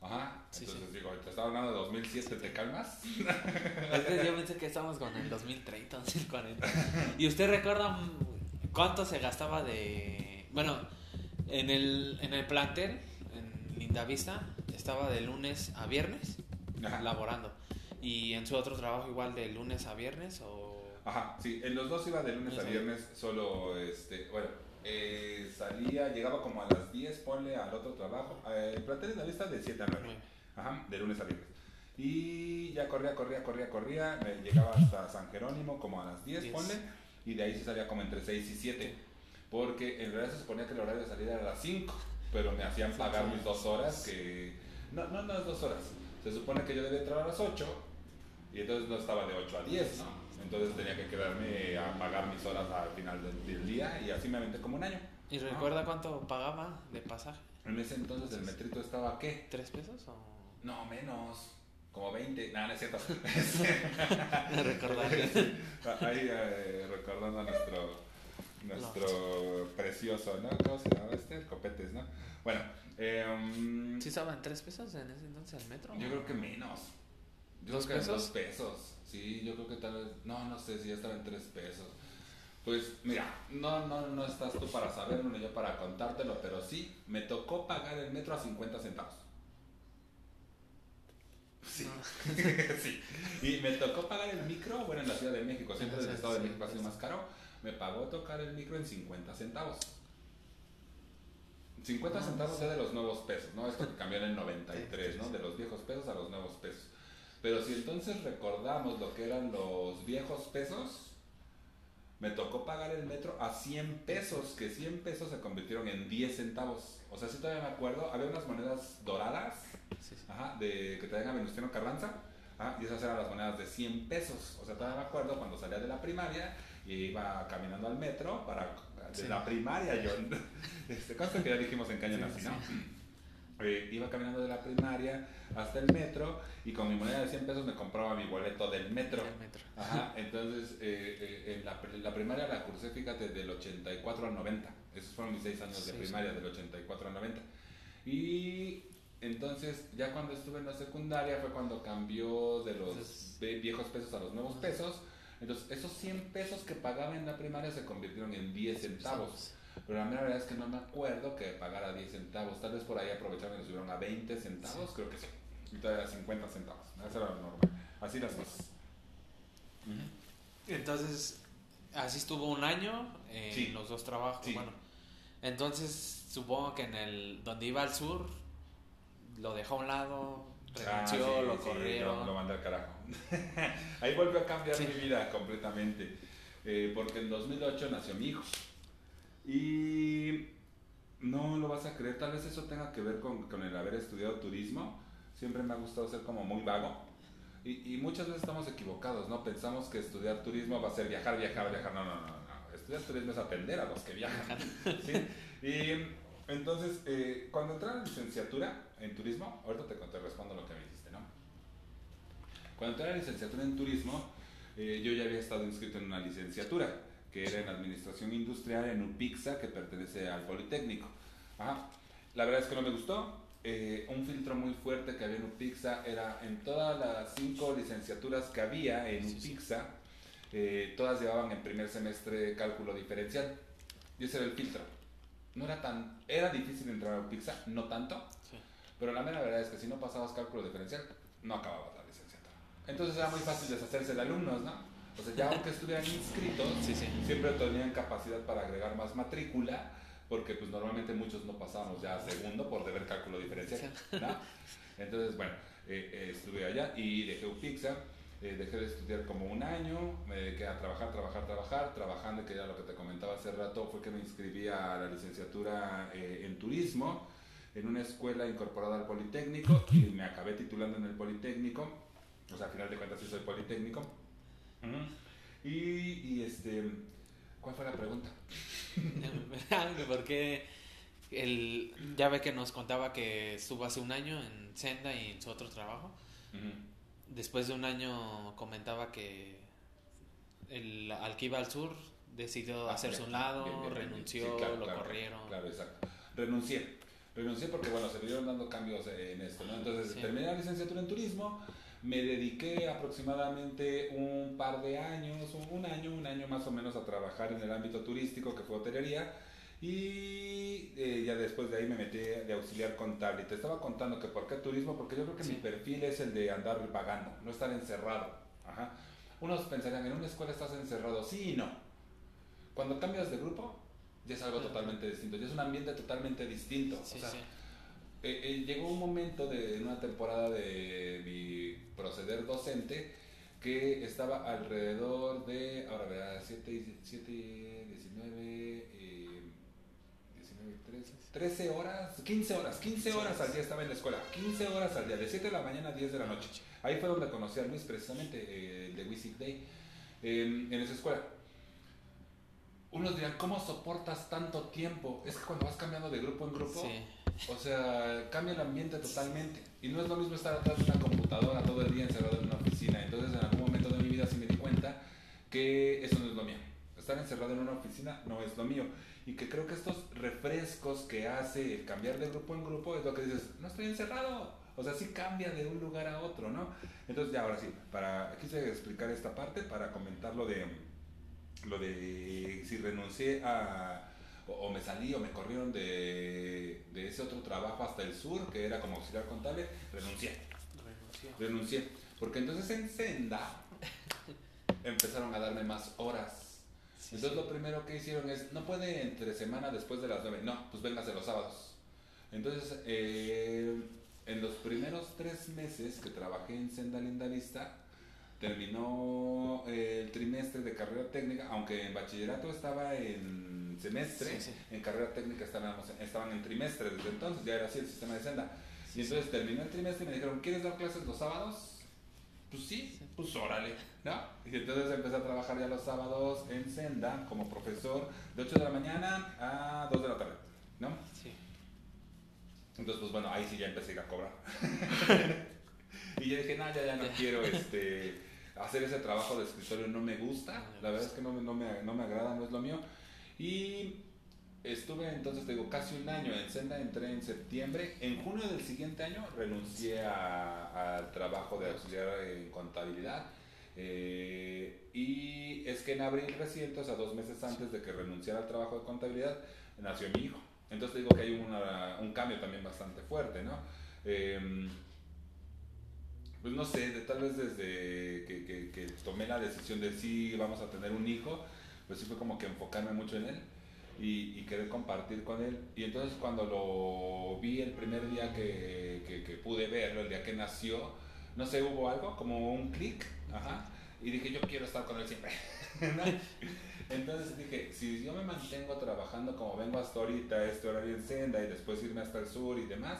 Ajá. Entonces digo, te estaba hablando de 2007, ¿te calmas? yo pensé que estamos con el 2030, 2040. ¿Y usted recuerda cuánto se gastaba de... Bueno, en el, en el plantel, en Lindavista, estaba de lunes a viernes laborando. ¿Y en su otro trabajo igual de lunes a viernes o...? Ajá, sí, en los dos iba de lunes a viernes, solo, este, bueno, eh, salía, llegaba como a las 10, ponle al otro trabajo, eh, el plantel de la vista de 7 a 9, ajá, de lunes a viernes. Y ya corría, corría, corría, corría, me llegaba hasta San Jerónimo como a las 10, ponle, y de ahí se salía como entre 6 y 7, porque en realidad se suponía que el horario de salida era a las 5, pero me hacían pagar mis dos horas que... No, no, no es dos horas, se supone que yo debía entrar a las 8 y entonces no estaba de 8 a 10, ¿no? Entonces tenía que quedarme a pagar mis horas al final del, día y así me aventé como un año. ¿Y recuerda cuánto pagaba de pasaje? En ese entonces el metrito estaba ¿qué? ¿Tres pesos o...? No, menos. Como 20. Nada, no es cierto. Ahí eh, recordando a nuestro, nuestro precioso, ¿no? ¿Cómo se llama este? Copetes, ¿no? Bueno. Eh, ¿Sí estaban tres pesos en ese entonces el metro? Yo creo que menos. ¿Dos pesos? dos pesos. Sí, yo creo que tal vez. No, no sé si ya estaba en tres pesos. Pues mira, no, no, no estás tú para saberlo ni yo para contártelo, pero sí, me tocó pagar el metro a 50 centavos. Sí. Ah. sí. Y me tocó pagar el micro, bueno, en la Ciudad de México, siempre el Estado de México ha sido más caro. Me pagó tocar el micro en 50 centavos. 50 centavos es de los nuevos pesos, ¿no? Esto que cambió en el 93, ¿no? De los viejos pesos a los nuevos pesos. Pero si entonces recordamos lo que eran los viejos pesos, me tocó pagar el metro a 100 pesos, que 100 pesos se convirtieron en 10 centavos. O sea, si todavía me acuerdo, había unas monedas doradas Ajá, de, que traían a Venustiano Carranza, y esas eran las monedas de 100 pesos. O sea, todavía me acuerdo cuando salía de la primaria y iba caminando al metro para de la primaria, yo. Este, cosa que ya dijimos en Caña sí, ¿no? Eh, iba caminando de la primaria hasta el metro y con mi moneda de 100 pesos me compraba mi boleto del metro. Ajá, entonces eh, eh, en la, la, primaria la cursé, fíjate, del 84 al 90. Esos fueron mis 6 años de primaria, del 84 al 90. Y entonces ya cuando estuve en la secundaria fue cuando cambió de los viejos pesos a los nuevos pesos. Entonces esos 100 pesos que pagaba en la primaria se convirtieron en 10 centavos. Pero la verdad es que no me acuerdo que pagara 10 centavos. Tal vez por ahí aprovecharon y lo subieron a 20 centavos, creo que sí. Y todavía a 50 centavos. Eso era lo normal. Así las cosas. Entonces, así estuvo un año en los dos trabajos. Bueno, entonces supongo que en el donde iba al sur lo dejó a un lado, renunció, ah, lo corrieron. lo, mandé al carajo. ahí volvió a cambiar mi vida completamente. Eh, porque en 2008 nació mi hijo. Y no lo vas a creer, tal vez eso tenga que ver con, con el haber estudiado turismo. Siempre me ha gustado ser como muy vago. Y, y, muchas veces estamos equivocados, ¿no? Pensamos que estudiar turismo va a ser viajar, viajar, viajar. No, no, no, no. Estudiar turismo es atender a los que viajan. ¿sí? Y entonces, eh, cuando entré a la licenciatura en turismo, ahorita te, te, respondo lo que me dijiste, ¿no? Cuando entré a la licenciatura en turismo, eh, yo ya había estado inscrito en una licenciatura que era en Administración Industrial en UPIXA, que pertenece al Politécnico. La verdad es que no me gustó. Eh, un filtro muy fuerte que había en UPIXA era en todas las cinco licenciaturas que había en UPIXA, eh, todas llevaban en primer semestre cálculo diferencial. Y ese era el filtro. No era tan, era difícil entrar a UPIXA, no tanto, pero la mera verdad es que si no pasabas cálculo diferencial, no acababas la licenciatura. Entonces era muy fácil deshacerse de alumnos, ¿no? O sea, ya aunque estuvieran inscritos, siempre tenían capacidad para agregar más matrícula, porque pues normalmente muchos no pasábamos ya a segundo por deber cálculo diferencial, ¿no? Entonces, bueno, eh, eh, estuve allá y dejé UPIXA, eh, dejé de estudiar como un año, me dediqué a trabajar, trabajar, trabajar, trabajando, que ya lo que te comentaba hace rato fue que me inscribí a la licenciatura en turismo en una escuela incorporada al Politécnico y me acabé titulando en el Politécnico, o sea, a final de cuentas sí soy Politécnico. Y, y, este, ¿cuál fue la pregunta? Porque el, ya ve que nos contaba que estuvo hace un año en Senda y en su otro trabajo. Después de un año comentaba que el, al que iba al sur decidió ah, hacerse un lado, renunció, lo corrieron. Claro, exacto. Renuncié. Renuncié porque, bueno, se vieron dando cambios en esto, ¿no? Entonces, terminé la licenciatura en turismo me dediqué aproximadamente un par de años, un año, un año más o menos a trabajar en el ámbito turístico que fue hotelería y eh, ya después de ahí me metí de auxiliar contable. Te estaba contando que por qué turismo, porque yo creo que mi perfil es el de andar vagando, no estar encerrado. Ajá. Unos pensarían, en una escuela estás encerrado, sí y no. Cuando cambias de grupo, ya es algo totalmente distinto, ya es un ambiente totalmente distinto. o sea, eh, eh, llegó un momento de en una temporada de mi proceder docente que estaba alrededor de, ahora verá, 7, 19, 19, 13, 13 horas, 15 horas, 15 horas al día estaba en la escuela, 15 horas al día, de 7 de la mañana a 10 de la noche. Ahí fue donde conocí a Luis, precisamente, eh, de Wisic Day, en esa escuela. Unos dirán, ¿cómo soportas tanto tiempo? Es que cuando vas cambiando de grupo en grupo, o sea, cambia el ambiente totalmente. Y no es lo mismo estar atrás de una computadora todo el día encerrado en una oficina. Entonces, en algún momento de mi vida sí me di cuenta que eso no es lo mío. Estar encerrado en una oficina no es lo mío. Y que creo que estos refrescos que hace el cambiar de grupo en grupo es lo que dices, no estoy encerrado. O sea, sí cambia de un lugar a otro, ¿no? Entonces, ya ahora sí, para, quise explicar esta parte para comentar lo de, lo de si renuncié a o, me salí o me corrieron de, de, ese otro trabajo hasta el sur, que era como auxiliar contable, renuncié. Renuncié. Renuncié. Porque entonces en Senda empezaron a darme más horas. entonces lo primero que hicieron es, no puede entre semana después de las nueve, no, pues véngase los sábados. Entonces, eh, en los primeros tres meses que trabajé en Senda Linda Vista, terminó eh, el trimestre de carrera técnica, aunque en bachillerato estaba en semestre, Sí, sí. en carrera técnica estábamos, estaban en trimestre desde entonces, ya era así el sistema de senda. Y entonces terminó el trimestre y me dijeron, ¿quieres dar clases los sábados? Pues sí, pues órale, ¿no? Y entonces empecé a trabajar ya los sábados en senda como profesor de 8 de la mañana a 2 de la tarde, ¿no? Sí. Entonces, pues bueno, ahí sí ya empecé a cobrar. y yo dije, no, ya, ya no quiero este, hacer ese trabajo de escritorio, no me gusta. La verdad es que no, me- no, me, no me agrada, no es lo mío. Y estuve entonces, te digo, casi un año en Senda, entré en septiembre. En junio del siguiente año renuncié al trabajo de auxiliar en contabilidad. Eh, y es que en abril reciente, o sea, dos meses antes de que renunciara al trabajo de contabilidad, nació mi hijo. Entonces te digo que hay una- un cambio también bastante fuerte, ¿no? Em, pues no sé, tal vez desde que, tomé la decisión de sí, vamos a tener un hijo, pues sí fue como que enfocarme mucho en él y, querer compartir con él. Y entonces cuando lo vi el primer día que, que- pude verlo, el día que nació, no sé, hubo algo, como un clic, ajá, y dije, yo quiero estar con él siempre. Entonces dije, si yo me mantengo trabajando como vengo hasta ahorita, este horario en senda y después irme hasta el sur y demás,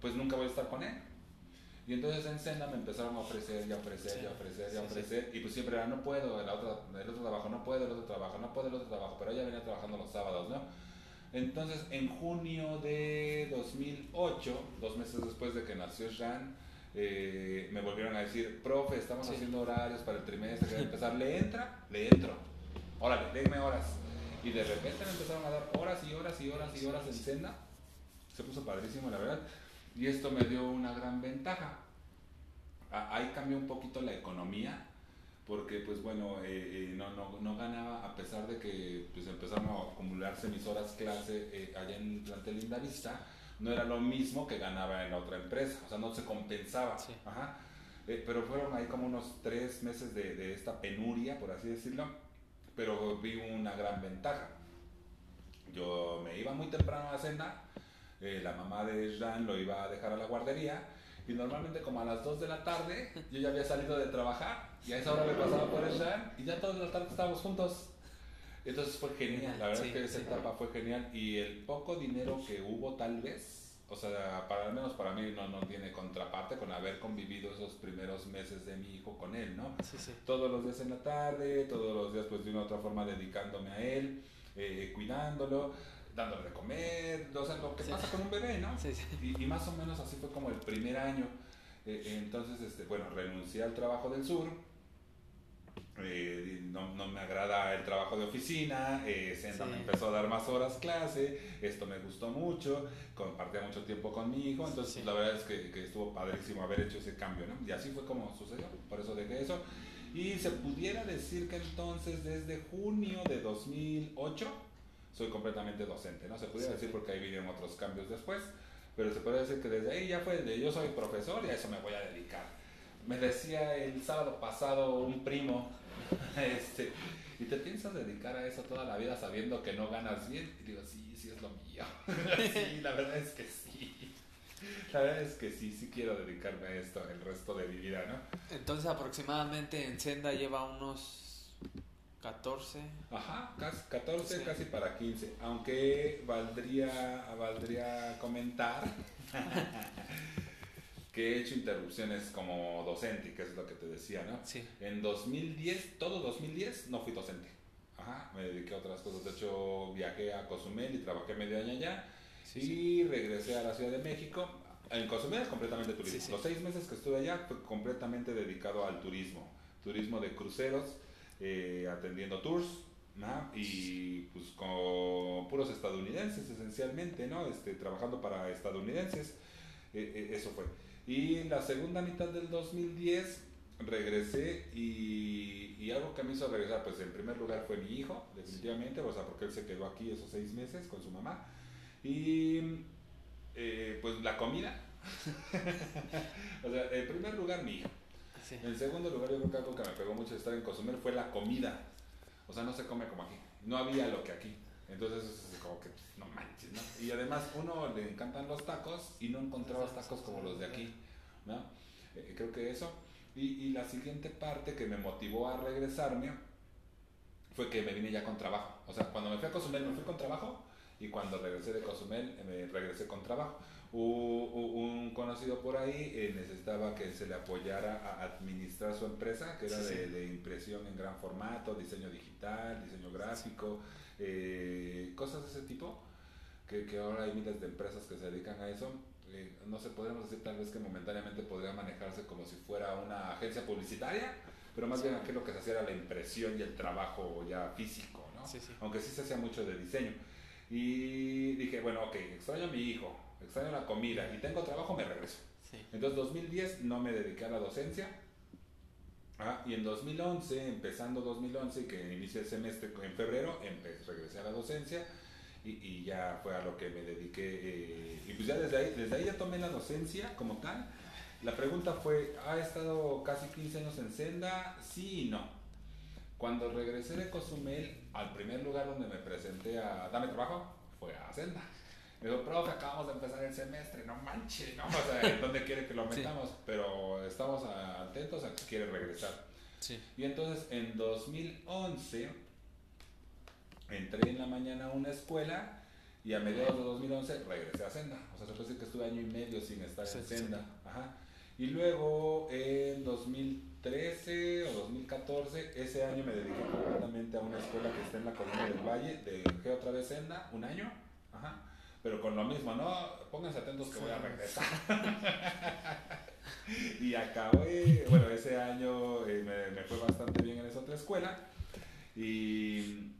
pues nunca voy a estar con él. Y entonces en Senda me empezaron a ofrecer y a ofrecer Sí, y a ofrecer y a ofrecer. Y pues siempre era, no puedo, el otro, el otro trabajo, no puedo, el otro trabajo, no puedo, el otro trabajo. Pero ella venía trabajando los sábados, ¿no? Entonces en junio de 2008, dos meses después de que nació Jean, eh, me volvieron a decir, profe, estamos Sí. haciendo horarios para el trimestre, que va a empezar, ¿le entra? Le entro. Órale, déjeme horas. Y de repente me empezaron a dar horas y horas y horas y horas en Senda. Se puso padrísimo, la verdad. Y esto me dio una gran ventaja. Ahí cambió un poquito la economía, porque pues bueno, eh, eh, no, no, no ganaba, a pesar de que pues empezaron a acumularse mis horas clase eh, allá en plantel Lindavista, no era lo mismo que ganaba en otra empresa, o sea, no se compensaba. Sí. Ajá. Eh, pero fueron ahí como unos tres meses de, de esta penuria, por así decirlo, pero vi una gran ventaja. Yo me iba muy temprano a cena, eh, la mamá de Jean lo iba a dejar a la guardería y normalmente como a las 2 de la tarde yo ya había salido de trabajar y a esa hora me pasaba por Jean y ya toda la tarde estábamos juntos. Entonces fue genial, la verdad Sí, es que esa sí. etapa fue genial y el poco dinero que hubo tal vez, o sea, para al menos para mí no, no tiene contraparte con haber convivido esos primeros meses de mi hijo con él, ¿no? Sí. todos los días en la tarde, todos los días pues de una u otra forma dedicándome a él, eh, cuidándolo, dándole de comer, o sea, lo que Sí. pasa con un bebé, ¿no? Sí, sí. Y, y más o menos así fue como el primer año. Eh, entonces, este, bueno, renuncié al trabajo del sur. eh, no, no me agrada el trabajo de oficina, eh, Senda Sí. me empezó a dar más horas clase, esto me gustó mucho, compartía mucho tiempo con mi hijo, entonces Sí. la verdad es que, que estuvo padrísimo haber hecho ese cambio, ¿no? Y así fue como sucedió, por eso dejé eso. Y se pudiera decir que entonces desde junio de 2008 soy completamente docente, ¿no? Se pudiera decir porque ahí vinieron otros cambios después, pero se puede decir que desde ahí ya fue de yo soy profesor y a eso me voy a dedicar. Me decía el sábado pasado un primo, este, ¿y te piensas dedicar a eso toda la vida sabiendo que no ganas bien? Y digo, sí, sí es lo mío. sí, la verdad es que sí. La verdad es que sí, sí quiero dedicarme a esto el resto de mi vida, ¿no? Entonces aproximadamente en Senda lleva unos 14. Ajá, casi 14, Sí. casi para 15. Aunque valdría, valdría comentar que he hecho interrupciones como docente, que es lo que te decía, ¿no? Sí. En 2010, todo 2010 no fui docente. Ajá, me dediqué a otras cosas. De hecho, viajé a Cozumel y trabajé medio año allá. Sí, y sí. regresé a la Ciudad de México. En Cozumel es completamente turismo. Los seis meses que estuve allá fue completamente dedicado al turismo. Turismo de cruceros, eh, atendiendo tours, ¿no? Y pues con puros estadounidenses esencialmente, ¿no? Este, trabajando para estadounidenses. Eh, eh, eso fue. Y la segunda mitad del 2010 regresé y, y algo que me hizo regresar, pues en primer lugar fue mi hijo, definitivamente, o sea, porque él se quedó aquí esos seis meses con su mamá. Y pues la comida. o sea, en primer lugar mi hijo. Sí. En segundo lugar, yo creo que algo que me pegó mucho de estar en Cozumel fue la comida. O sea, no se come como aquí. No había lo que aquí. Entonces, es como que no manches, ¿no? Y además, uno le encantan los tacos y no encontrabas tacos como los de aquí, ¿no? Eh, creo que eso. Y, y la siguiente parte que me motivó a regresarme fue que me vine ya con trabajo. O sea, cuando me fui a Cozumel me fui con trabajo y cuando regresé de Cozumel me regresé con trabajo. Un conocido por ahí eh, necesitaba que se le apoyara a administrar su empresa, que era de, de, impresión en gran formato, diseño digital, diseño gráfico, eh, cosas de ese tipo, que, que, ahora hay miles de empresas que se dedican a eso. Eh, no sé, podríamos decir tal vez que momentáneamente podría manejarse como si fuera una agencia publicitaria, pero más bien aquí lo que se hacía era la impresión y el trabajo ya físico, ¿no? Aunque sí se hacía mucho de diseño. Y dije, bueno, ok, extraño a mi hijo, extraño la comida y tengo trabajo, me regreso. Entonces, 2010 no me dediqué a la docencia. Ah, y en 2011, empezando 2011, que inicié el semestre en febrero, empecé, regresé a la docencia y, y ya fue a lo que me dediqué. Eh, y pues ya desde ahí, desde ahí ya tomé la docencia como tal. La pregunta fue, ¿ha estado casi 15 años en Senda? Sí y no. Cuando regresé de Cozumel, al primer lugar donde me presenté a darme trabajo fue a Senda. Me dijo, profe, acabamos de empezar el semestre, no manches, ¿no? O sea, ¿dónde quiere que lo metamos? Pero estamos atentos a que quiere regresar. Sí. Y entonces en 2011 entré en la mañana a una escuela y a mediados de 2011 regresé a Senda. O sea, se puede decir que estuve año y medio sin estar en Senda. Ajá. Y luego en 2013 o 2014, ese año me dediqué completamente a una escuela que está en la Colina del Valle, de otra vez Senda, un año. Ajá pero con lo mismo, ¿no? Pónganse atentos que voy a regresar. y acabé, bueno, ese año eh, me, fue bastante bien en esa otra escuela. Y,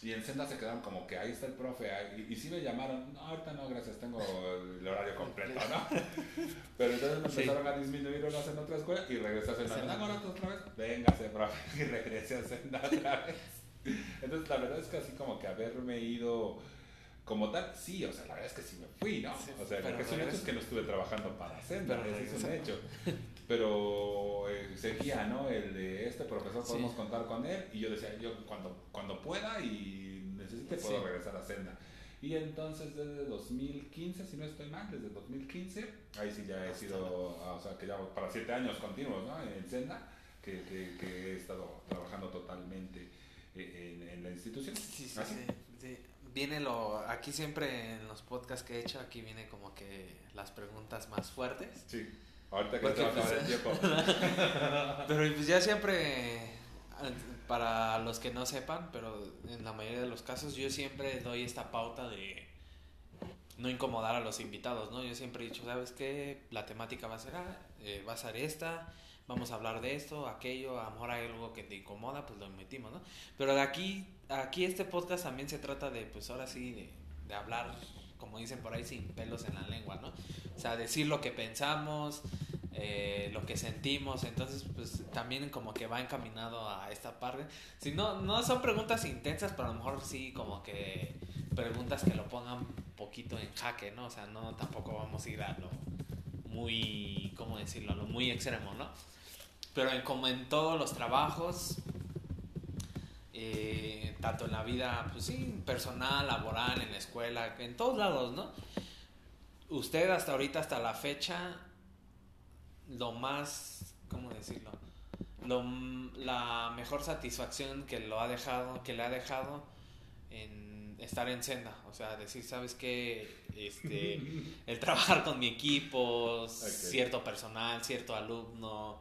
y, en Senda se quedaron como que ahí está el profe. y, y, sí me llamaron, no, ahorita no, gracias, tengo el horario completo, ¿no? Pero entonces me empezaron a disminuir horas en otra escuela y regresé a Senda. ¿Ahora otra vez? Véngase, profe. Y regresé a Senda otra vez. Entonces la verdad es que así como que haberme ido como tal, sí, o sea, la verdad es que sí me fui, ¿no? o sea, lo que es un hecho es que no estuve trabajando para Senda, es un hecho. Pero eh, seguía, ¿no? El de este profesor, podemos contar con él. Y yo decía, yo cuando, cuando pueda y necesite, puedo regresar a Senda. Y entonces desde 2015, si no estoy mal, desde 2015, ahí sí ya he sido, ah, o sea, que ya para siete años continuos, ¿no? En Senda, que, que, que he estado trabajando totalmente eh, en, en la institución. Sí, sí, sí viene lo, aquí siempre en los podcasts que he hecho, aquí viene como que las preguntas más fuertes. Sí, ahorita que estamos pues, el tiempo. pero pues ya siempre, para los que no sepan, pero en la mayoría de los casos yo siempre doy esta pauta de no incomodar a los invitados, ¿no? Yo siempre he dicho, ¿sabes qué? La temática va a ser, ah, eh, va a ser esta, vamos a hablar de esto, aquello, a lo mejor hay algo que te incomoda, pues lo metimos, ¿no? Pero de aquí, aquí este podcast también se trata de, pues ahora sí, de, hablar, como dicen por ahí, sin pelos en la lengua, ¿no? O sea, decir lo que pensamos, eh, lo que sentimos, entonces pues también como que va encaminado a esta parte. Si no, no son preguntas intensas, pero a lo mejor sí como que preguntas que lo pongan poquito en jaque, ¿no? O sea, no tampoco vamos a ir a lo muy, ¿cómo decirlo? A lo muy extremo, ¿no? pero como en todos los trabajos, eh, tanto en la vida, pues sí, personal, laboral, en la escuela, en todos lados, ¿no? Usted hasta ahorita, hasta la fecha, lo más, ¿cómo decirlo? la mejor satisfacción que lo ha dejado, que le ha dejado en estar en senda, o sea, decir, sabes qué, este, el trabajar con mi equipo, cierto personal, cierto alumno,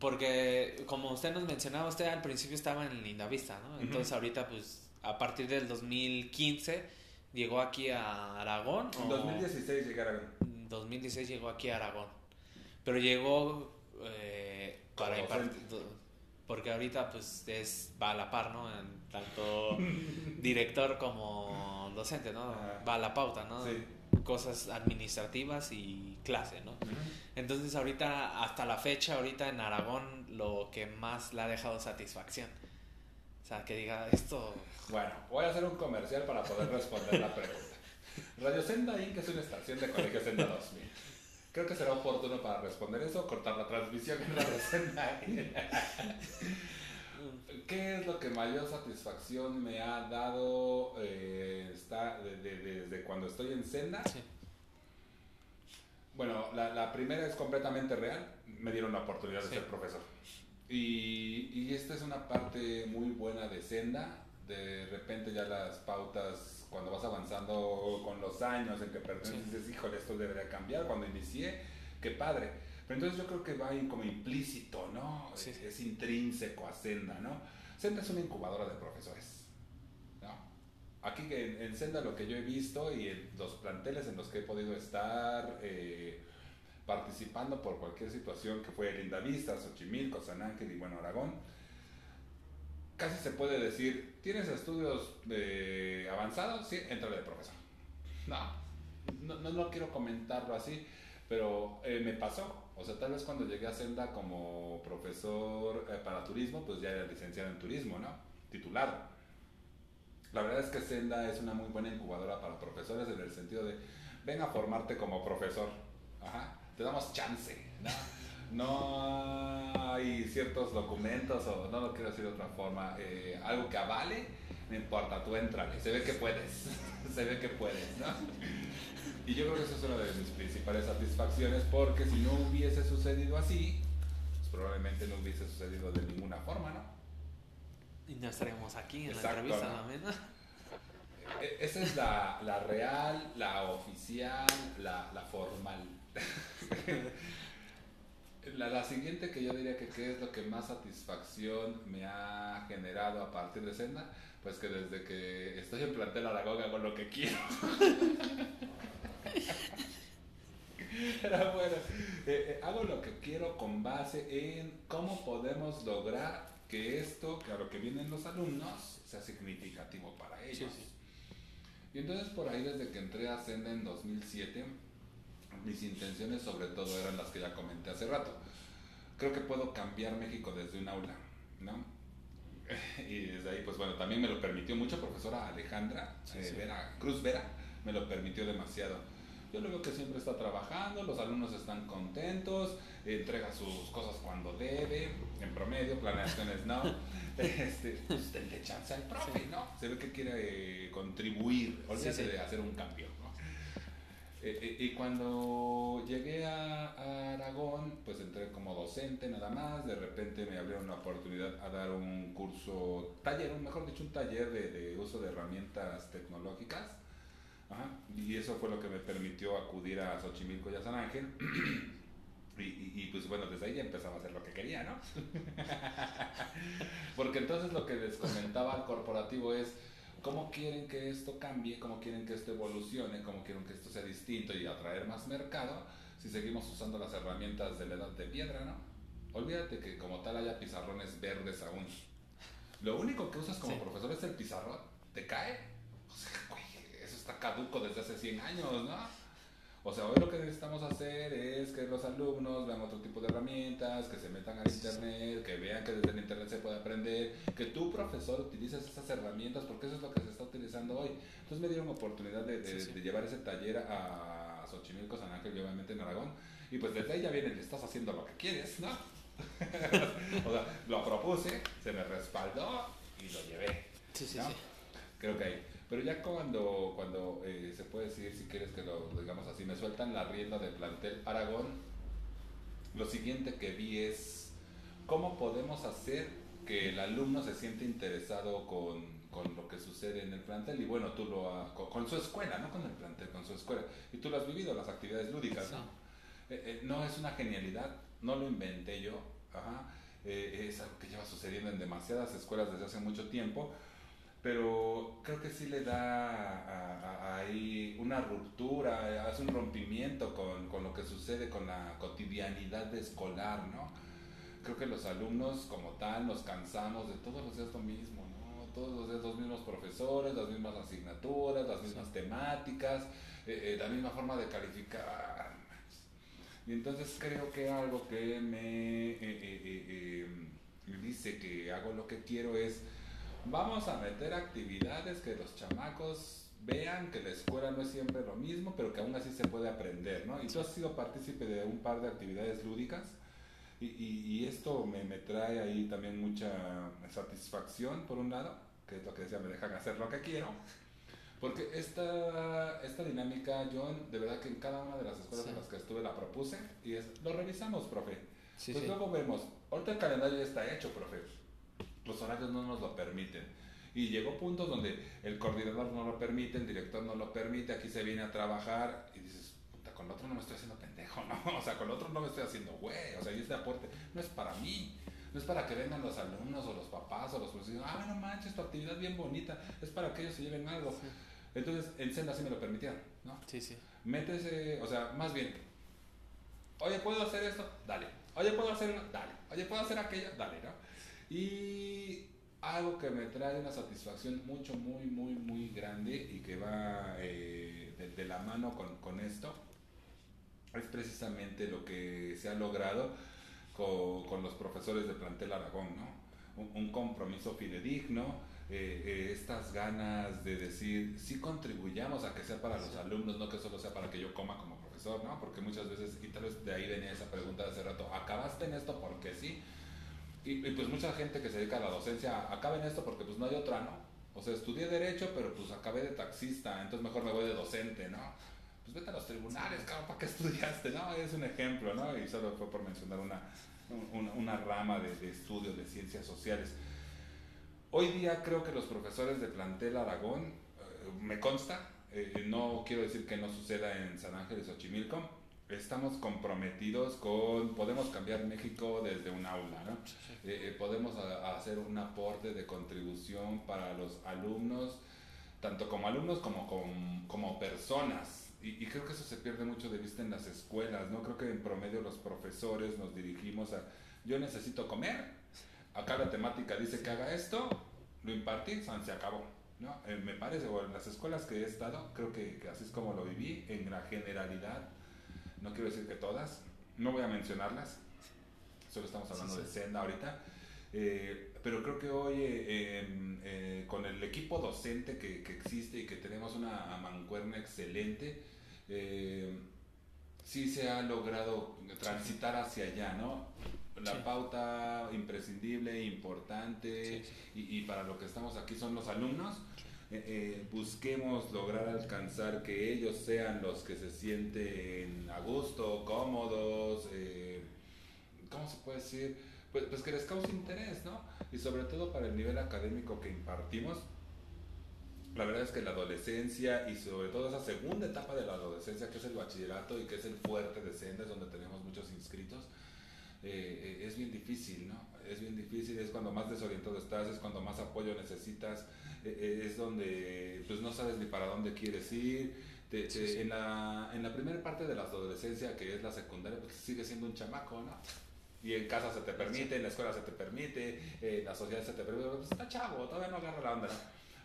porque, como usted nos mencionaba, usted al principio estaba en Linda Vista, ¿no? Entonces, ahorita, pues, a partir del 2015, llegó aquí a Aragón. En 2016 llegué a Aragón. En 2016 llegó aquí a Aragón. Pero llegó eh, para impartir. Porque ahorita, pues, es, va a la par, ¿no? tanto director como docente, ¿no? Va a la pauta, ¿no? Sí cosas administrativas y clase, ¿no? Entonces ahorita, hasta la fecha, ahorita en Aragón, lo que más le ha dejado satisfacción. O sea, que diga esto... Bueno, voy a hacer un comercial para poder responder la pregunta. Radio Senda Inc. es una estación de Colegio Senda 2000. Creo que será oportuno para responder eso, cortar la transmisión en Radio Senda Inc. ¿Qué es lo que mayor satisfacción me ha dado eh, está desde cuando estoy en senda? Bueno, la, la, primera es completamente real. Me dieron la oportunidad de ser profesor. Y, y, esta es una parte muy buena de Senda. De repente ya las pautas, cuando vas avanzando con los años en que perteneces, dices, híjole, esto debería cambiar. Cuando inicié, qué padre. Pero entonces yo creo que va como implícito, ¿no? Es, intrínseco a Senda, ¿no? Senda es una incubadora de profesores. ¿no? Aquí en, en, Senda lo que yo he visto y en los planteles en los que he podido estar eh, participando por cualquier situación que fue Linda Vista, Xochimilco, San Ángel y bueno, Aragón, casi se puede decir, ¿tienes estudios eh, avanzados? Sí, entra de profesor. No, no, no, quiero comentarlo así, pero eh, me pasó. O sea, tal vez cuando llegué a Senda como profesor eh, para turismo, pues ya era licenciado en turismo, ¿no? Titulado. La verdad es que Senda es una muy buena incubadora para profesores en el sentido de, ven a formarte como profesor. Te damos chance, ¿no? No hay ciertos documentos, o no lo quiero decir de otra forma, eh, algo que avale, no importa, tú entrale, se ve que puedes, se ve que puedes, ¿no? Y yo creo que eso es una de mis principales satisfacciones porque si no hubiese sucedido así, pues probablemente no hubiese sucedido de ninguna forma, ¿no? Y no estaríamos aquí en la entrevista ¿no? E, esa es la, la, real, la oficial, la, la formal. la, la, siguiente que yo diría que, que es lo que más satisfacción me ha generado a partir de Senda, pues que desde que estoy en plantel Aragón hago lo que quiero. Pero bueno, eh, eh, hago lo que quiero con base en cómo podemos lograr que esto, que a lo que vienen los alumnos, sea significativo para ellos. Y entonces por ahí desde que entré a Senda en 2007, mis intenciones sobre todo eran las que ya comenté hace rato. Creo que puedo cambiar México desde un aula, ¿no? Y desde ahí, pues bueno, también me lo permitió mucho profesora Alejandra eh, Vera, Cruz Vera, me lo permitió demasiado yo lo veo que siempre está trabajando, los alumnos están contentos, entrega sus cosas cuando debe, en promedio, planeaciones no. Este, pues denle chance al profe, ¿no? Se ve que quiere eh, contribuir, olvídate de hacer un cambio. Eh, eh, y cuando llegué a, Aragón, pues entré como docente nada más, de repente me abrieron la oportunidad a dar un curso, taller, mejor dicho, un taller de, uso de herramientas tecnológicas y eso fue lo que me permitió acudir a Xochimilco y a San Ángel. Y, pues bueno, desde ahí ya empezaba a hacer lo que quería, ¿no? Porque entonces lo que les comentaba al corporativo es cómo quieren que esto cambie, cómo quieren que esto evolucione, cómo quieren que esto sea distinto y atraer más mercado si seguimos usando las herramientas de la edad de piedra, ¿no? Olvídate que como tal haya pizarrones verdes aún. Lo único que usas como profesor es el pizarrón. ¿Te cae? O sea, caduco desde hace 100 años, ¿no? O sea, hoy lo que necesitamos hacer es que los alumnos vean otro tipo de herramientas, que se metan al internet, que vean que desde el internet se puede aprender, que tu profesor utilices esas herramientas, porque eso es lo que se está utilizando hoy. Entonces me dieron oportunidad de, llevar ese taller a Xochimilco, San Ángel y obviamente en Aragón. Y pues desde ahí ya vienen, estás haciendo lo que quieres, ¿no? o sea, lo propuse, se me respaldó y lo llevé. Sí, sí, sí. Creo que ahí. Pero ya cuando, cuando eh, se puede decir, si quieres que lo digamos así, me sueltan la rienda de plantel Aragón, lo siguiente que vi es cómo podemos hacer que el alumno se siente interesado con, con lo que sucede en el plantel y bueno, tú lo con, su escuela, no con el plantel, con su escuela. Y tú lo has vivido, las actividades lúdicas, ¿no? Eh, eh, no es una genialidad, no lo inventé yo, es algo que lleva sucediendo en demasiadas escuelas desde hace mucho tiempo pero creo que sí le da ahí una ruptura, hace un rompimiento con, con, lo que sucede con la cotidianidad de escolar, ¿no? Creo que los alumnos como tal nos cansamos de todos los días lo mismo, ¿no? Todos los días los mismos profesores, las mismas asignaturas, las mismas temáticas, eh, eh, la misma forma de calificar. Y entonces creo que algo que me eh, dice que hago lo que quiero es vamos a meter actividades que los chamacos vean que la escuela no es siempre lo mismo, pero que aún así se puede aprender, ¿no? Y tú has sido partícipe de un par de actividades lúdicas y, y, esto me, me, trae ahí también mucha satisfacción, por un lado, que es lo que decía, me dejan hacer lo que quiero, Porque esta, esta dinámica, John, de verdad que en cada una de las escuelas en las que estuve la propuse y es, lo revisamos, profe. pues luego vemos, ahorita el calendario ya está hecho, profe. Los horarios no nos lo permiten. Y llegó puntos donde el coordinador no lo permite, el director no lo permite, aquí se viene a trabajar y dices, puta, con el otro no me estoy haciendo pendejo, ¿no? O sea, con el otro no me estoy haciendo güey, o sea, y este aporte no es para mí. No es para que vengan los alumnos o los papás o los profesores, ah, no manches, tu actividad bien bonita, es para que ellos se lleven algo. Entonces, en Senda sí me lo permitieron, ¿no? Sí, sí. Métese, o sea, más bien, oye, ¿puedo hacer esto? Dale. Oye, ¿puedo hacer Dale. Oye, ¿puedo hacer aquello? Dale, ¿no? Y algo que me trae una satisfacción mucho, muy, muy, muy grande y que va eh, de, la mano con, con, esto, es precisamente lo que se ha logrado con, con los profesores de plantel Aragón, ¿no? Un, un compromiso fidedigno, eh, eh, estas ganas de decir, sí contribuyamos a que sea para los alumnos, no que solo sea para que yo coma como profesor, ¿no? Porque muchas veces, y tal vez de ahí venía esa pregunta de hace rato, ¿acabaste en esto porque sí? Y, pues mucha gente que se dedica a la docencia acaba en esto porque pues no hay otra, ¿no? O sea, estudié derecho, pero pues acabé de taxista, entonces mejor me voy de docente, ¿no? Pues vete a los tribunales, cabrón, ¿para qué estudiaste? No, es un ejemplo, ¿no? Y solo fue por mencionar una, una, rama de, de estudio de ciencias sociales. Hoy día creo que los profesores de plantel Aragón, eh, me consta, eh, no quiero decir que no suceda en San Ángeles o Chimilco, estamos comprometidos con, podemos cambiar México desde un aula, ¿no? Eh, podemos hacer un aporte de contribución para los alumnos, tanto como alumnos como como, personas. Y, y, creo que eso se pierde mucho de vista en las escuelas, ¿no? Creo que en promedio los profesores nos dirigimos a, yo necesito comer, acá la temática dice que haga esto, lo impartí, se acabó. ¿no? Eh, me parece, o en las escuelas que he estado, creo que, así es como lo viví, en la generalidad, no quiero decir que todas, no voy a mencionarlas, solo estamos hablando de Senda ahorita, eh, pero creo que hoy eh, em, con el equipo docente que, que, existe y que tenemos una mancuerna excelente, sí se ha logrado transitar hacia allá, ¿no? la pauta imprescindible, importante Y, para lo que estamos aquí son los alumnos. Eh, eh, busquemos lograr alcanzar que ellos sean los que se sienten a gusto, cómodos, eh, ¿cómo se puede decir? Pues, pues, que les cause interés, ¿no? Y sobre todo para el nivel académico que impartimos, la verdad es que la adolescencia y sobre todo esa segunda etapa de la adolescencia, que es el bachillerato y que es el fuerte de Sendas, donde tenemos muchos inscritos, es bien difícil, ¿no? Es bien difícil, es cuando más desorientado estás, es cuando más apoyo necesitas, eh, es donde pues no sabes ni para dónde quieres ir. En, la, en la primera parte de la adolescencia, que es la secundaria, pues sigue siendo un chamaco, ¿no? Y en casa se te permite, en la escuela se te permite, en la sociedad se te permite, pues está chavo, todavía no agarra la onda,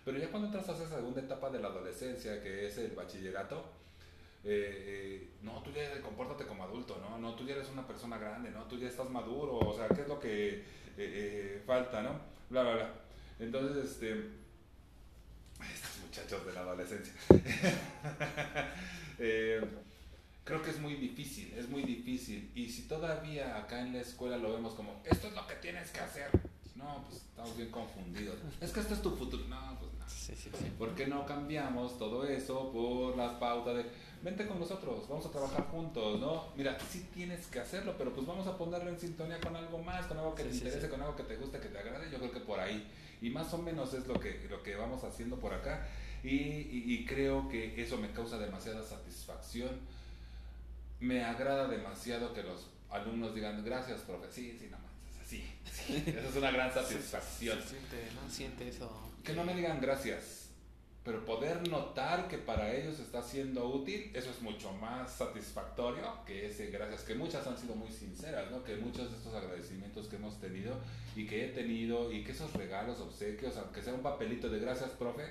Pero ya cuando entras a esa segunda etapa de la adolescencia, que es el bachillerato, eh, eh, no, tú ya compórtate como adulto, ¿no? No, tú ya eres una persona grande, ¿no? Tú ya estás maduro, o sea, ¿qué es lo que eh, falta, ¿no? Bla, bla, bla. Entonces, este, estos muchachos de la adolescencia. creo que es muy difícil, es muy difícil. Y si todavía acá en la escuela lo vemos como, esto es lo que tienes que hacer. No, pues estamos bien confundidos. Es que esto es tu futuro. No, pues. Sí, sí, sí. ¿Por qué no cambiamos todo eso por las pautas de vente con nosotros, vamos a trabajar juntos, ¿no? Mira, sí tienes que hacerlo, pero pues vamos a ponerlo en sintonía con algo más, con algo que te interese, con algo que te guste, que te agrade, yo creo que por ahí. Y más o menos es lo que, lo que vamos haciendo por acá. Y, y, creo que eso me causa demasiada satisfacción. Me agrada demasiado que los alumnos digan, gracias, profe. Sí, sí, no más, así. Sí. Esa es una gran satisfacción. siente, ¿no? Siente eso. Que no me digan gracias pero poder notar que para ellos está siendo útil, eso es mucho más satisfactorio que ese gracias, que muchas han sido muy sinceras, ¿no? que muchos de estos agradecimientos que hemos tenido y que he tenido y que esos regalos, obsequios, aunque sea un papelito de gracias, profe,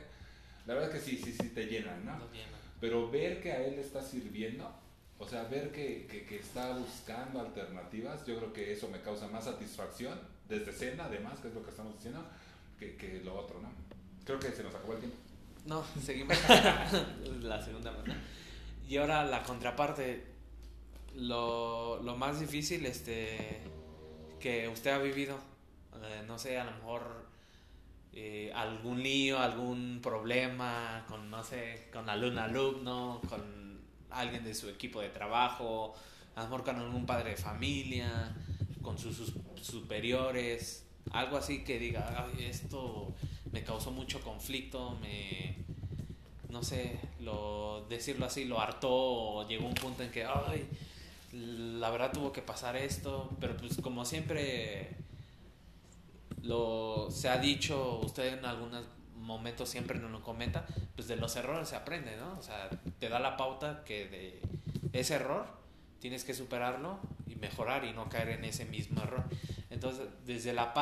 la verdad es que sí, sí, sí te llenan, ¿no? Pero ver que a él le está sirviendo, o sea, ver que, que, que, está buscando alternativas, yo creo que eso me causa más satisfacción, desde cena además, que es lo que estamos diciendo, que, que lo otro, ¿no? Creo que se nos acabó el tiempo. No, seguimos. la segunda más. Y ahora la contraparte. Lo, lo, más difícil este, que usted ha vivido. Eh, no sé, a lo mejor eh, algún lío, algún problema con, no sé, con algún alumno, con alguien de su equipo de trabajo, a lo mejor con algún padre de familia, con sus, sus superiores, algo así que diga, "Ay, esto me causó mucho conflicto, me, no sé, lo, decirlo así, lo hartó llegó un punto en que, ay, la verdad tuvo que pasar esto, pero pues como siempre lo se ha dicho, usted en algunos momentos siempre nos lo comenta, pues de los errores se aprende, ¿no? O sea, te da la pauta que de ese error tienes que superarlo y mejorar y no caer en ese mismo error. Entonces, desde la